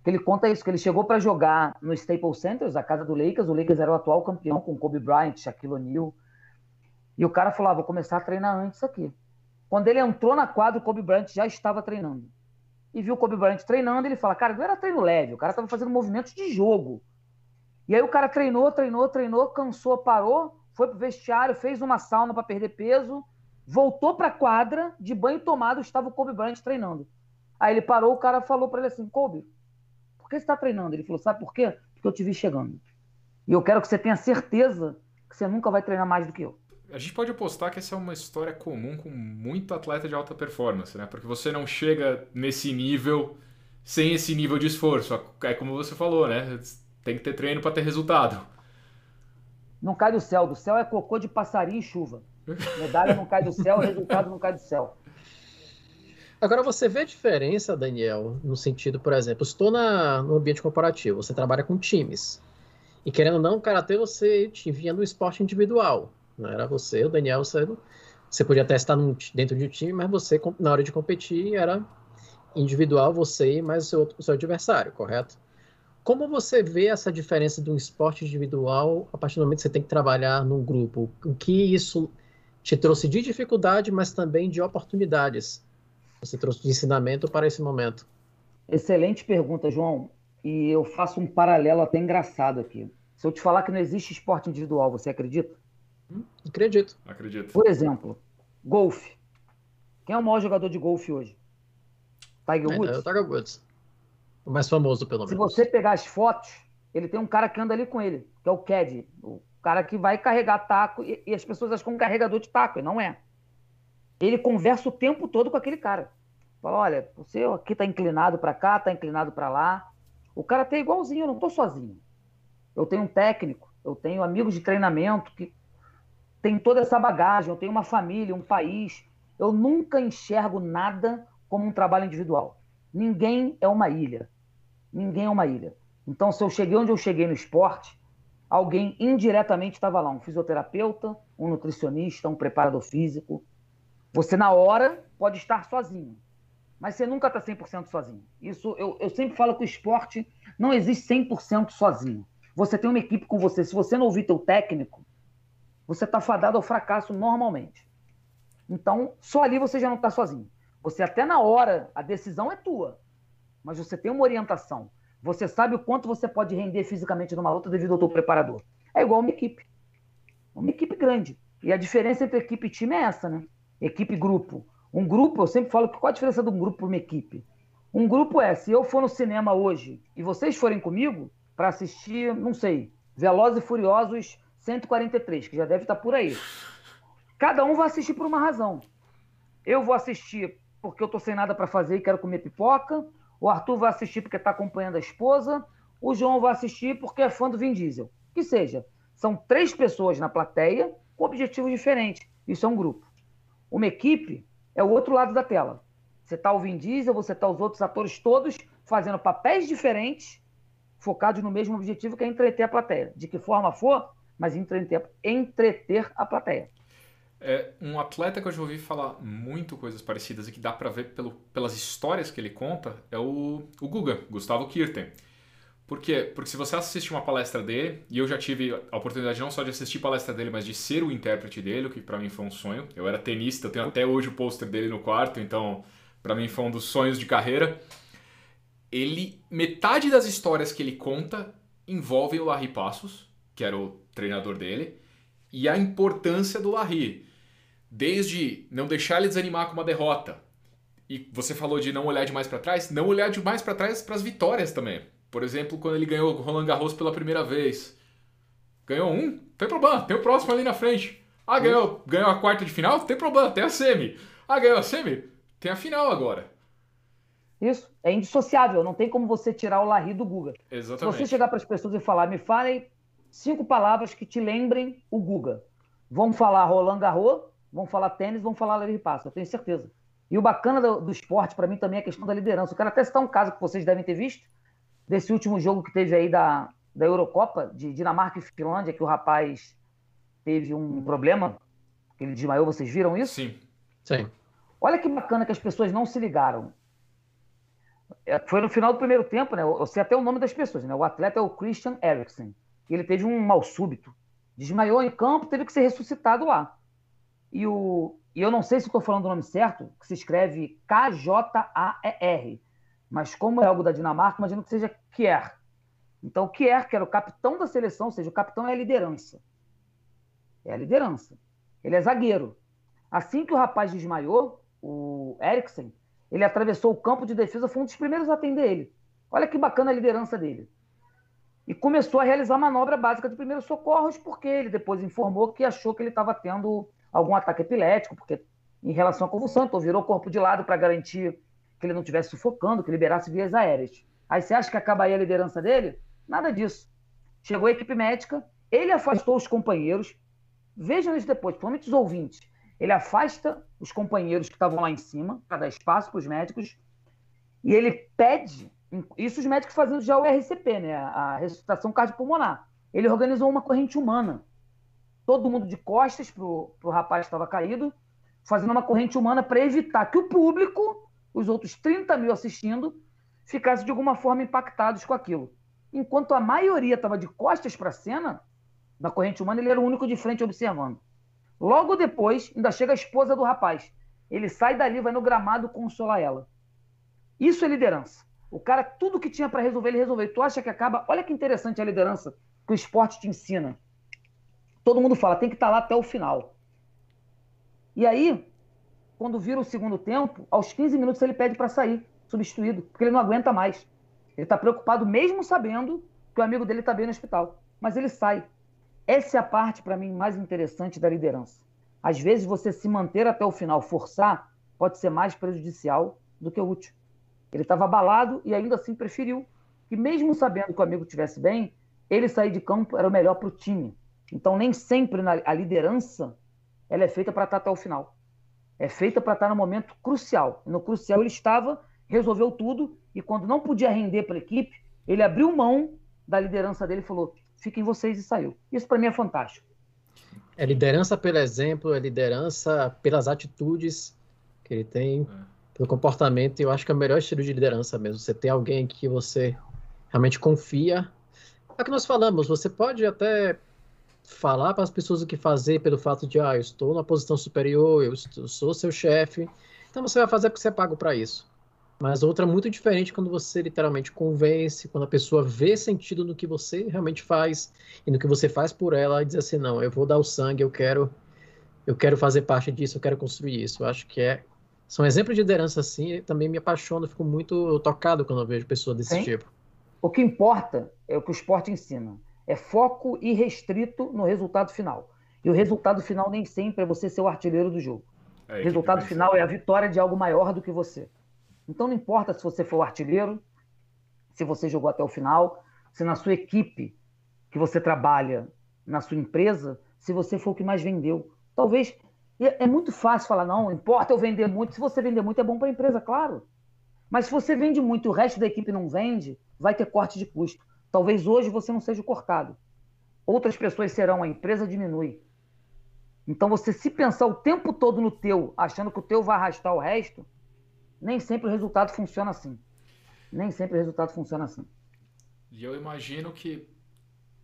que ele conta isso, que ele chegou para jogar no Staples Center, a casa do Lakers, o Lakers era o atual campeão com Kobe Bryant, Shaquille O'Neal, e o cara falou, ah, vou começar a treinar antes aqui. Quando ele entrou na quadra, o Kobe Bryant já estava treinando. E viu o Kobe Bryant treinando, ele fala, cara, não era treino leve, o cara estava fazendo movimentos de jogo. E aí o cara treinou, treinou, treinou, cansou, parou, foi pro vestiário, fez uma sauna para perder peso, voltou para a quadra, de banho tomado, estava o Kobe Bryant treinando. Aí ele parou, o cara falou para ele assim, Kobe, por que você está treinando? Ele falou, sabe por quê? Porque eu te vi chegando. E eu quero que você tenha certeza que você nunca vai treinar mais do que eu a gente pode apostar que essa é uma história comum com muito atleta de alta performance, né? Porque você não chega nesse nível sem esse nível de esforço. É como você falou, né? Tem que ter treino para ter resultado. Não cai do céu. Do céu é cocô de passarinho e chuva. Medalha não cai do céu, resultado não cai do céu. Agora você vê a diferença, Daniel, no sentido, por exemplo, estou na, no ambiente corporativo, você trabalha com times. E querendo ou não, o karatê você te envia no esporte individual Não era você, o Daniel, você, você podia até estar num, dentro de um time, mas você, na hora de competir, era individual, você e mais o seu, o seu adversário, correto? Como você vê essa diferença de um esporte individual a partir do momento que você tem que trabalhar num grupo? O que isso te trouxe de dificuldade, mas também de oportunidades? Você trouxe de ensinamento para esse momento. Excelente pergunta, João. E eu faço um paralelo até engraçado aqui. Se eu te falar que não existe esporte individual, você acredita? Acredito. Acredito. Por exemplo, golfe. Quem é o maior jogador de golfe hoje? Tiger é, Woods? É, o Tiger Woods. O mais famoso, pelo menos. Se você pegar as fotos, ele tem um cara que anda ali com ele, que é o Caddy. O cara que vai carregar taco, e, e as pessoas acham que é um carregador de taco, e não é. Ele conversa o tempo todo com aquele cara. Fala, olha, você aqui está inclinado para cá, está inclinado para lá. O cara tá igualzinho, eu não estou sozinho. Eu tenho um técnico, eu tenho amigos de treinamento que tem toda essa bagagem, eu tenho uma família, um país. Eu nunca enxergo nada como um trabalho individual. Ninguém é uma ilha. Ninguém é uma ilha. Então, se eu cheguei onde eu cheguei no esporte, alguém indiretamente estava lá, um fisioterapeuta, um nutricionista, um preparador físico. Você, na hora, pode estar sozinho, mas você nunca está 100% sozinho. Isso eu, eu sempre falo que o esporte não existe 100% sozinho. Você tem uma equipe com você. Se você não ouvir teu técnico, você está fadado ao fracasso normalmente. Então, só ali você já não está sozinho. Você até na hora, a decisão é tua, mas você tem uma orientação. Você sabe o quanto você pode render fisicamente numa luta devido ao teu preparador. É igual uma equipe. Uma equipe grande. E a diferença entre equipe e time é essa, né? Equipe e grupo. Um grupo, eu sempre falo qual a diferença de um grupo para uma equipe? Um grupo é, se eu for no cinema hoje e vocês forem comigo para assistir, não sei, Velozes e Furiosos 143, que já deve estar por aí. Cada um vai assistir por uma razão. Eu vou assistir porque eu tô sem nada para fazer e quero comer pipoca. O Arthur vai assistir porque está acompanhando a esposa. O João vai assistir porque é fã do Vin Diesel. Que seja, são três pessoas na plateia com objetivos diferentes. Isso é um grupo. Uma equipe é o outro lado da tela. Você está o Vin Diesel, você está os outros atores todos fazendo papéis diferentes, focados no mesmo objetivo que é entreter a plateia. De que forma for, mas entreter, entreter a plateia. É um atleta que eu já ouvi falar muito coisas parecidas e que dá para ver pelo, pelas histórias que ele conta é o, o Guga, Gustavo Kirten. Por quê? Porque se você assiste uma palestra dele, e eu já tive a oportunidade não só de assistir palestra dele, mas de ser o intérprete dele, o que para mim foi um sonho. Eu era tenista, eu tenho até hoje o pôster dele no quarto, então para mim foi um dos sonhos de carreira. Ele, metade das histórias que ele conta envolvem o Larry Passos, que era o treinador dele, e a importância do Larry. Desde não deixar ele desanimar com uma derrota. E você falou de não olhar demais para trás, não olhar demais para trás para as vitórias também. Por exemplo, quando ele ganhou o Roland Garros pela primeira vez. Ganhou um? Tem problema, tem o próximo ali na frente. Ah, ganhou, ganhou a quarta de final? Tem problema, tem a semi. Ah, ganhou a semi? Tem a final agora. Isso, é indissociável, não tem como você tirar o Larry do Guga. Exatamente. Se você chegar para as pessoas e falar, me falem cinco palavras que te lembrem o Guga. Vão falar Roland Garros, vão falar tênis, vão falar Larry Passo, eu tenho certeza. E o bacana do, do esporte, para mim, também é a questão da liderança. Eu quero até citar um caso que vocês devem ter visto, desse último jogo que teve aí da, da Eurocopa, de Dinamarca e Finlândia, que o rapaz teve um problema, que ele desmaiou, vocês viram isso? Sim. Sim. Olha que bacana que as pessoas não se ligaram. É, foi no final do primeiro tempo, né? Eu sei até o nome das pessoas, né? O atleta é o Christian Eriksen ele teve um mal súbito. Desmaiou em campo, teve que ser ressuscitado lá. E, o, e eu não sei se estou falando o nome certo, que se escreve K-J-A-E-R. Mas como é algo da Dinamarca, imagino que seja Kier. Então, Kier, que era o capitão da seleção, ou seja, o capitão é a liderança. É a liderança. Ele é zagueiro. Assim que o rapaz desmaiou, o Eriksen, ele atravessou o campo de defesa, foi um dos primeiros a atender ele. Olha que bacana a liderança dele e começou a realizar manobra básica de primeiros socorros, porque ele depois informou que achou que ele estava tendo algum ataque epilético, porque em relação à convulsão, então virou o corpo de lado para garantir que ele não estivesse sufocando, que liberasse vias aéreas. Aí você acha que acabaria a liderança dele? Nada disso. Chegou a equipe médica, ele afastou os companheiros. Vejam isso depois, principalmente os ouvintes. Ele afasta os companheiros que estavam lá em cima, para dar espaço para os médicos, e ele pede isso os médicos fazendo já o RCP, né? A ressuscitação cardiopulmonar. Ele organizou uma corrente humana. todo mundo de costas pro, pro rapaz que estava caído, fazendo uma corrente humana para evitar que o público, os outros 30 mil assistindo, ficasse de alguma forma impactados com aquilo. Enquanto a maioria estava de costas para a cena, na corrente humana, ele era o único de frente observando. Logo depois, ainda chega a esposa do rapaz. Ele sai dali, vai no gramado consolar ela. Isso é liderança. O cara, tudo que tinha para resolver, ele resolveu. Tu acha que acaba? Olha que interessante a liderança que o esporte te ensina. Todo mundo fala, tem que estar tá lá até o final. E aí, quando vira o segundo tempo, aos 15 minutos ele pede para sair, substituído, porque ele não aguenta mais. Ele está preocupado, mesmo sabendo que o amigo dele está bem no hospital. Mas ele sai. Essa é a parte, para mim, mais interessante da liderança. Às vezes, você se manter até o final, forçar, pode ser mais prejudicial do que útil. Ele estava abalado e ainda assim preferiu que, mesmo sabendo que o amigo estivesse bem, ele sair de campo era o melhor para o time. Então, nem sempre na, a liderança ela é feita para estar até o final. É feita para estar no momento crucial. E no crucial ele estava, resolveu tudo, e quando não podia render para a equipe, ele abriu mão da liderança dele e falou: fiquem vocês e saiu. Isso para mim é fantástico. É liderança pelo exemplo, é liderança pelas atitudes que ele tem, é. Pelo comportamento. Eu acho que é o melhor estilo de liderança mesmo. Você tem alguém que você realmente confia. É o que nós falamos, você pode até falar para as pessoas o que fazer pelo fato de, ah, eu estou numa posição superior, eu, estou, eu sou seu chefe. Então você vai fazer porque você é pago para isso. Mas outra muito diferente quando você literalmente convence, quando a pessoa vê sentido no que você realmente faz e no que você faz por ela e diz assim, não, eu vou dar o sangue, eu quero eu quero fazer parte disso, eu quero construir isso. Eu acho que é são exemplos de liderança assim, também me apaixona, fico muito tocado quando eu vejo pessoas desse Sim. tipo. O que importa é o que o esporte ensina. É foco irrestrito no resultado final. E o resultado final nem sempre é você ser o artilheiro do jogo. É, o resultado final é a vitória de algo maior do que você. Então não importa se você for o artilheiro, se você jogou até o final, se na sua equipe que você trabalha, na sua empresa, se você for o que mais vendeu. Talvez é muito fácil falar, não, importa eu vender muito. Se você vender muito, é bom para a empresa, claro. Mas se você vende muito e o resto da equipe não vende, vai ter corte de custo. Talvez hoje você não seja cortado. Outras pessoas serão, a empresa diminui. Então você se pensar o tempo todo no teu, achando que o teu vai arrastar o resto, nem sempre o resultado funciona assim. Nem sempre o resultado funciona assim. E eu imagino que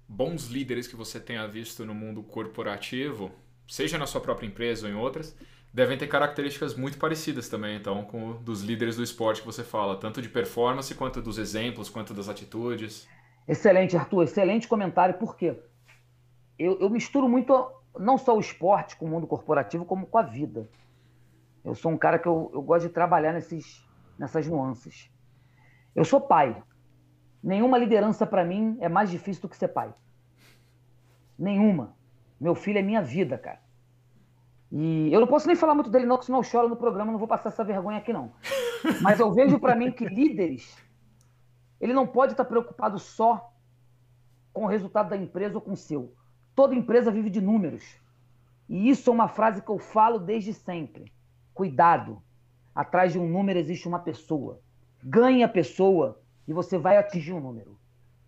bons líderes que você tenha visto no mundo corporativo, seja na sua própria empresa ou em outras, devem ter características muito parecidas também, então, com dos líderes do esporte que você fala, tanto de performance quanto dos exemplos, quanto das atitudes. Excelente, Arthur, excelente comentário, por quê? Eu, eu misturo muito não só o esporte com o mundo corporativo, como com a vida. Eu sou um cara que eu, eu gosto de trabalhar nesses, nessas nuances. Eu sou pai. Nenhuma liderança para mim é mais difícil do que ser pai. Nenhuma. Meu filho é minha vida, cara. E eu não posso nem falar muito dele, não, porque senão eu choro no programa, não vou passar essa vergonha aqui, não. Mas eu vejo para mim que líderes, ele não pode estar preocupado só com o resultado da empresa ou com o seu. Toda empresa vive de números. E isso é uma frase que eu falo desde sempre. Cuidado. Atrás de um número existe uma pessoa. Ganhe a pessoa e você vai atingir um número.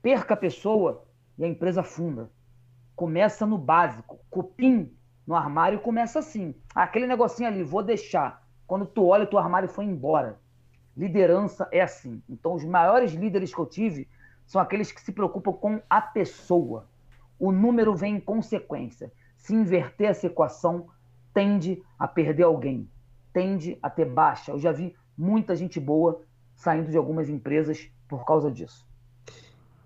Perca a pessoa e a empresa funda. Começa no básico. Cupim no armário começa assim. Aquele negocinho ali, vou deixar. Quando tu olha, o armário foi embora. Liderança é assim. Então, os maiores líderes que eu tive são aqueles que se preocupam com a pessoa. O número vem em consequência. Se inverter essa equação, tende a perder alguém tende a ter baixa. Eu já vi muita gente boa saindo de algumas empresas por causa disso.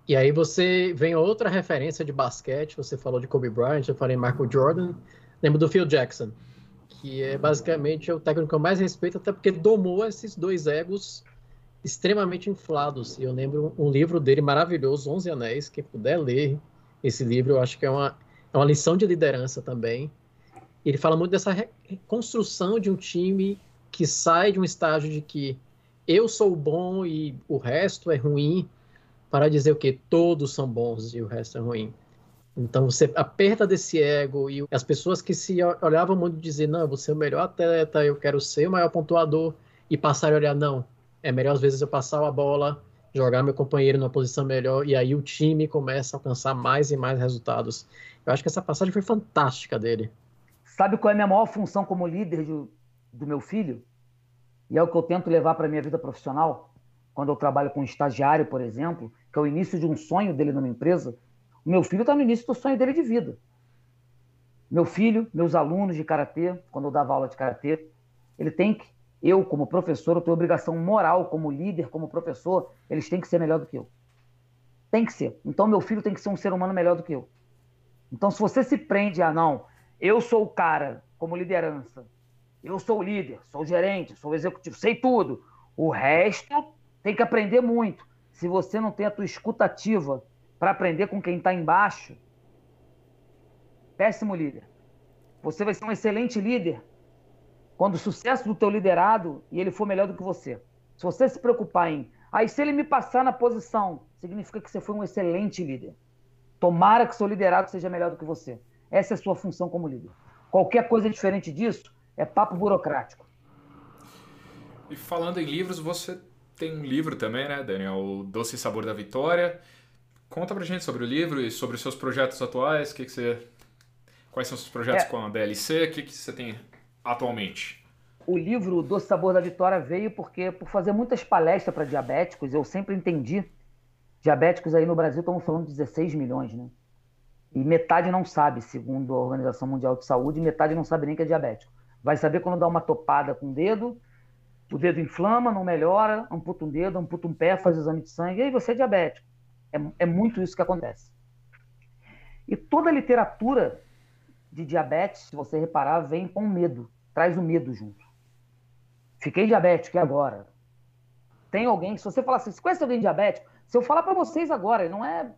E aí você vem outra referência de basquete, você falou de Kobe Bryant, eu falei Michael Jordan, lembro do Phil Jackson, que é basicamente o técnico que eu mais respeito, até porque domou esses dois egos extremamente inflados. E eu lembro um livro dele maravilhoso, Onze Anéis, quem puder ler esse livro, eu acho que é uma, é uma lição de liderança também. Ele fala muito dessa reconstrução de um time que sai de um estágio de que eu sou bom e o resto é ruim, para dizer o que todos são bons e o resto é ruim. Então você aperta desse ego e as pessoas que se olhavam muito dizer não, você é o melhor atleta, eu quero ser o maior pontuador e passar a olhar não, é melhor às vezes eu passar a bola, jogar meu companheiro numa posição melhor, e aí o time começa a alcançar mais e mais resultados. Eu acho que essa passagem foi fantástica dele. Sabe qual é a minha maior função como líder de, do meu filho? E é o que eu tento levar para minha vida profissional? Quando eu trabalho com um estagiário, por exemplo, que é o início de um sonho dele numa empresa, o meu filho está no início do sonho dele de vida. Meu filho, meus alunos de karatê, quando eu dava aula de karatê, ele tem que, eu como professor, eu tenho obrigação moral, como líder, como professor, eles têm que ser melhor do que eu. Tem que ser. Então meu filho tem que ser um ser humano melhor do que eu. Então se você se prende a não, eu sou o cara como liderança, eu sou o líder, sou o gerente, sou o executivo, sei tudo. O resto tem que aprender muito. Se você não tem a tua escutativa para aprender com quem está embaixo, péssimo líder. Você vai ser um excelente líder quando o sucesso do teu liderado e ele for melhor do que você. Se você se preocupar em, aí se ele me passar na posição, significa que você foi um excelente líder. Tomara que seu liderado seja melhor do que você. Essa é a sua função como líder. Qualquer coisa diferente disso é papo burocrático. E falando em livros, você tem um livro também, né, Daniel? O Doce Sabor da Vitória. Conta pra gente sobre o livro e sobre os seus projetos atuais. Que que você... Quais são os seus projetos é. com a DLC? O que, que você tem atualmente? O livro Doce Sabor da Vitória veio porque, por fazer muitas palestras para diabéticos, eu sempre entendi. Diabéticos aí no Brasil estamos falando de 16 milhões, né? E metade não sabe, segundo a Organização Mundial de Saúde, metade não sabe nem que é diabético. Vai saber quando dá uma topada com o dedo, o dedo inflama, não melhora, amputa um dedo, amputa um pé, faz exame de sangue, e aí você é diabético. É, é muito isso que acontece. E toda a literatura de diabetes, se você reparar, vem com medo, traz o medo junto. Fiquei diabético, e agora? Tem alguém, se você falar assim, você conhece alguém diabético? Se eu falar para vocês agora, não é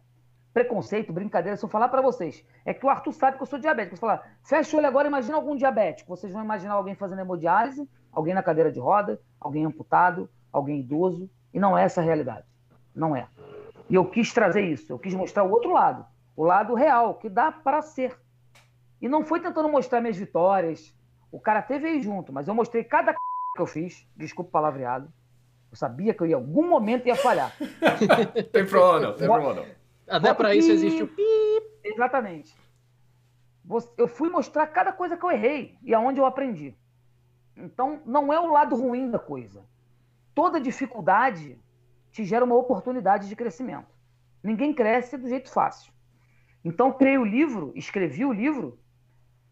preconceito, brincadeira, se eu falar para vocês, é que o Arthur sabe que eu sou diabético. Se eu falar, fecha o olho agora, imagina algum diabético. Vocês vão imaginar alguém fazendo hemodiálise, alguém na cadeira de roda, alguém amputado, alguém idoso, e não é essa a realidade. Não é. E eu quis trazer isso, eu quis mostrar o outro lado, o lado real, que dá para ser. E não foi tentando mostrar minhas vitórias. O cara teve aí junto, mas eu mostrei cada que eu fiz, desculpa o palavreado. Eu sabia que eu ia, em algum momento ia falhar. tem problema não, tem problema não. Até para isso existe o. Exatamente. Eu fui mostrar cada coisa que eu errei e aonde eu aprendi. Então, não é o lado ruim da coisa. Toda dificuldade te gera uma oportunidade de crescimento. Ninguém cresce do jeito fácil. Então, criei o livro, escrevi o livro,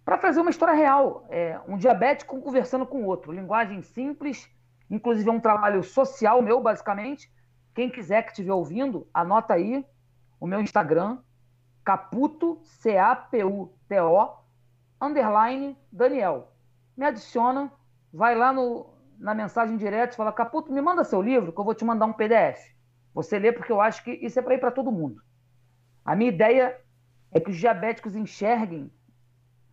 para trazer uma história real. É, um diabético conversando com outro. Linguagem simples, inclusive é um trabalho social meu, basicamente. Quem quiser que estiver ouvindo, anota aí o meu Instagram, Caputo, C-A-P-U-T-O, underline Daniel. Me adiciona, vai lá no, na mensagem direta e fala: Caputo, me manda seu livro que eu vou te mandar um PDF. Você lê porque eu acho que isso é para ir para todo mundo. A minha ideia é que os diabéticos enxerguem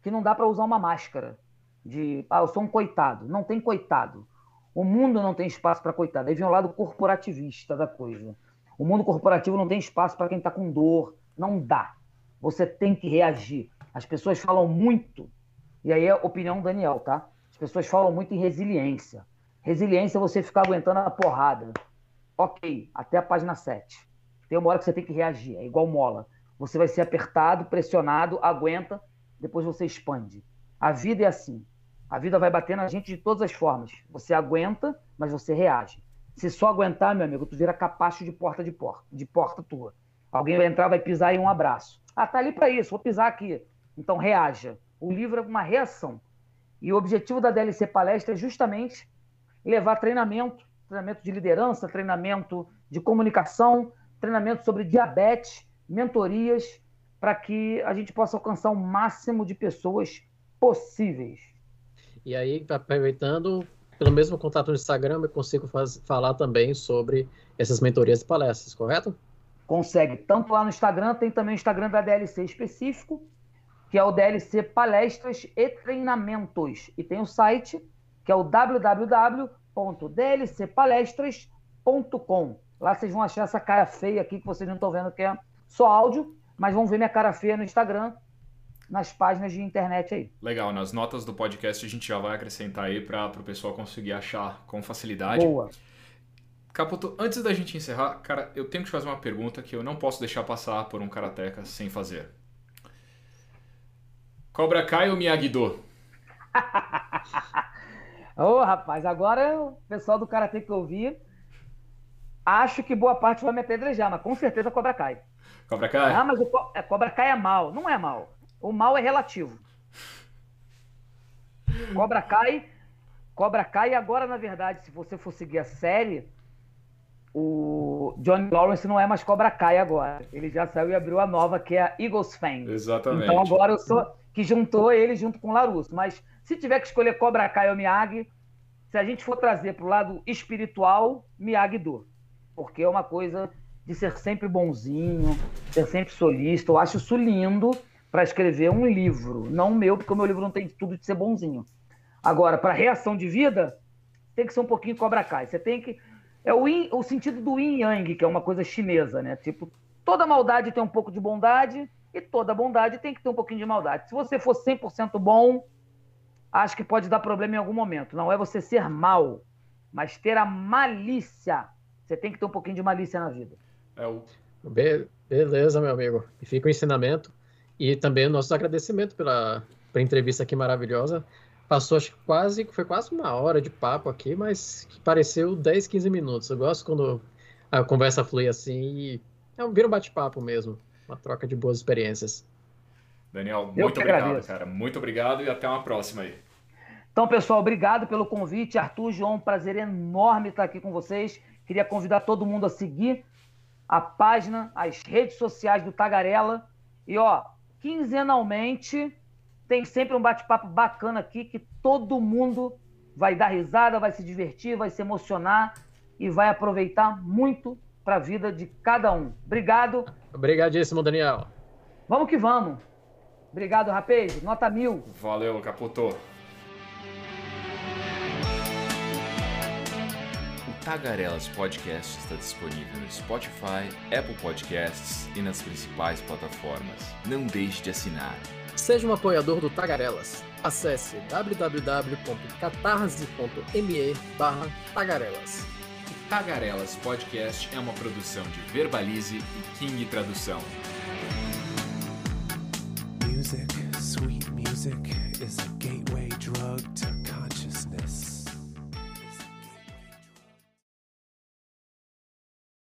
que não dá para usar uma máscara de, ah, eu sou um coitado. Não tem coitado. O mundo não tem espaço para coitado. Aí vem o lado corporativista da coisa. O mundo corporativo não tem espaço para quem está com dor. Não dá. Você tem que reagir. As pessoas falam muito, e aí é opinião Daniel, tá? As pessoas falam muito em resiliência. Resiliência é você ficar aguentando a porrada. Ok, até a página 7. Tem uma hora que você tem que reagir, é igual mola. Você vai ser apertado, pressionado, aguenta, depois você expande. A vida é assim. A vida vai bater na gente de todas as formas. Você aguenta, mas você reage. Se só aguentar, meu amigo, tu vira capacho de porta de porta, de porta tua. Alguém vai entrar, vai pisar e um abraço. Ah, tá ali para isso, vou pisar aqui. Então reaja. O livro é uma reação. E o objetivo da DLC Palestra é justamente levar treinamento, treinamento de liderança, treinamento de comunicação, treinamento sobre diabetes, mentorias, para que a gente possa alcançar o máximo de pessoas possíveis. E aí, aproveitando, pelo mesmo contato no Instagram, eu consigo faz, falar também sobre essas mentorias e palestras, correto? Consegue. Tanto lá no Instagram, tem também o Instagram da DLC específico, que é o DLC Palestras e Treinamentos. E tem o site, que é o www.dlcpalestras.com. Lá vocês vão achar essa cara feia aqui que vocês não estão vendo, que é só áudio, mas vão ver minha cara feia no Instagram, nas páginas de internet aí. Legal, nas notas do podcast a gente já vai acrescentar aí para o pessoal conseguir achar com facilidade. Boa. Caputo, antes da gente encerrar, cara, eu tenho que te fazer uma pergunta que eu não posso deixar passar por um karateca sem fazer. Cobra Kai ou Miyagi-Do? Ô, oh, rapaz, agora o pessoal do Karatê que eu vi, acho que boa parte vai me apedrejar, mas com certeza Cobra Kai. Cobra Kai? Ah, mas o é, Cobra Kai é mal. Não é mal. O mal é relativo. Cobra Kai, Cobra Kai agora, na verdade, se você for seguir a série, o Johnny Lawrence não é mais Cobra Kai agora. Ele já saiu e abriu a nova, que é a Eagles Fang. Exatamente. Então agora eu sou que juntou ele junto com o Larusso. Mas se tiver que escolher Cobra Kai ou Miyagi, se a gente for trazer para o lado espiritual, Miyagi-Do. Porque é uma coisa de ser sempre bonzinho, ser sempre solista. Eu acho isso lindo para escrever um livro. Não o meu, porque o meu livro não tem tudo de ser bonzinho. Agora, para reação de vida, tem que ser um pouquinho Cobra Kai. Você tem que é o, yin, o sentido do yin yang, que é uma coisa chinesa, né? Tipo, toda maldade tem um pouco de bondade e toda bondade tem que ter um pouquinho de maldade. Se você for 100% bom, acho que pode dar problema em algum momento. Não é você ser mal, mas ter a malícia. Você tem que ter um pouquinho de malícia na vida. É o... Be beleza, meu amigo. E fica o ensinamento e também o nosso agradecimento pela, pela entrevista aqui maravilhosa. Passou, acho que quase, foi quase uma hora de papo aqui, mas pareceu 10, 15 minutos. Eu gosto quando a conversa flui assim e é, vira um bate-papo mesmo, uma troca de boas experiências. Daniel, muito obrigado, agradeço. cara. Muito obrigado e até uma próxima aí. Então, pessoal, obrigado pelo convite. Arthur, João, um prazer enorme estar aqui com vocês. Queria convidar todo mundo a seguir a página, as redes sociais do Tagarela. E, ó, quinzenalmente tem sempre um bate-papo bacana aqui que todo mundo vai dar risada, vai se divertir, vai se emocionar e vai aproveitar muito para a vida de cada um. Obrigado. Obrigadíssimo, Daniel. Vamos que vamos. Obrigado, rapaz. Nota mil. Valeu, Caputo. O Tagarelas Podcast está disponível no Spotify, Apple Podcasts e nas principais plataformas. Não deixe de assinar. Seja um apoiador do Tagarelas. Acesse www.catarse.me Tagarelas. Tagarelas Podcast é uma produção de Verbalize e King Tradução. Music, sweet music,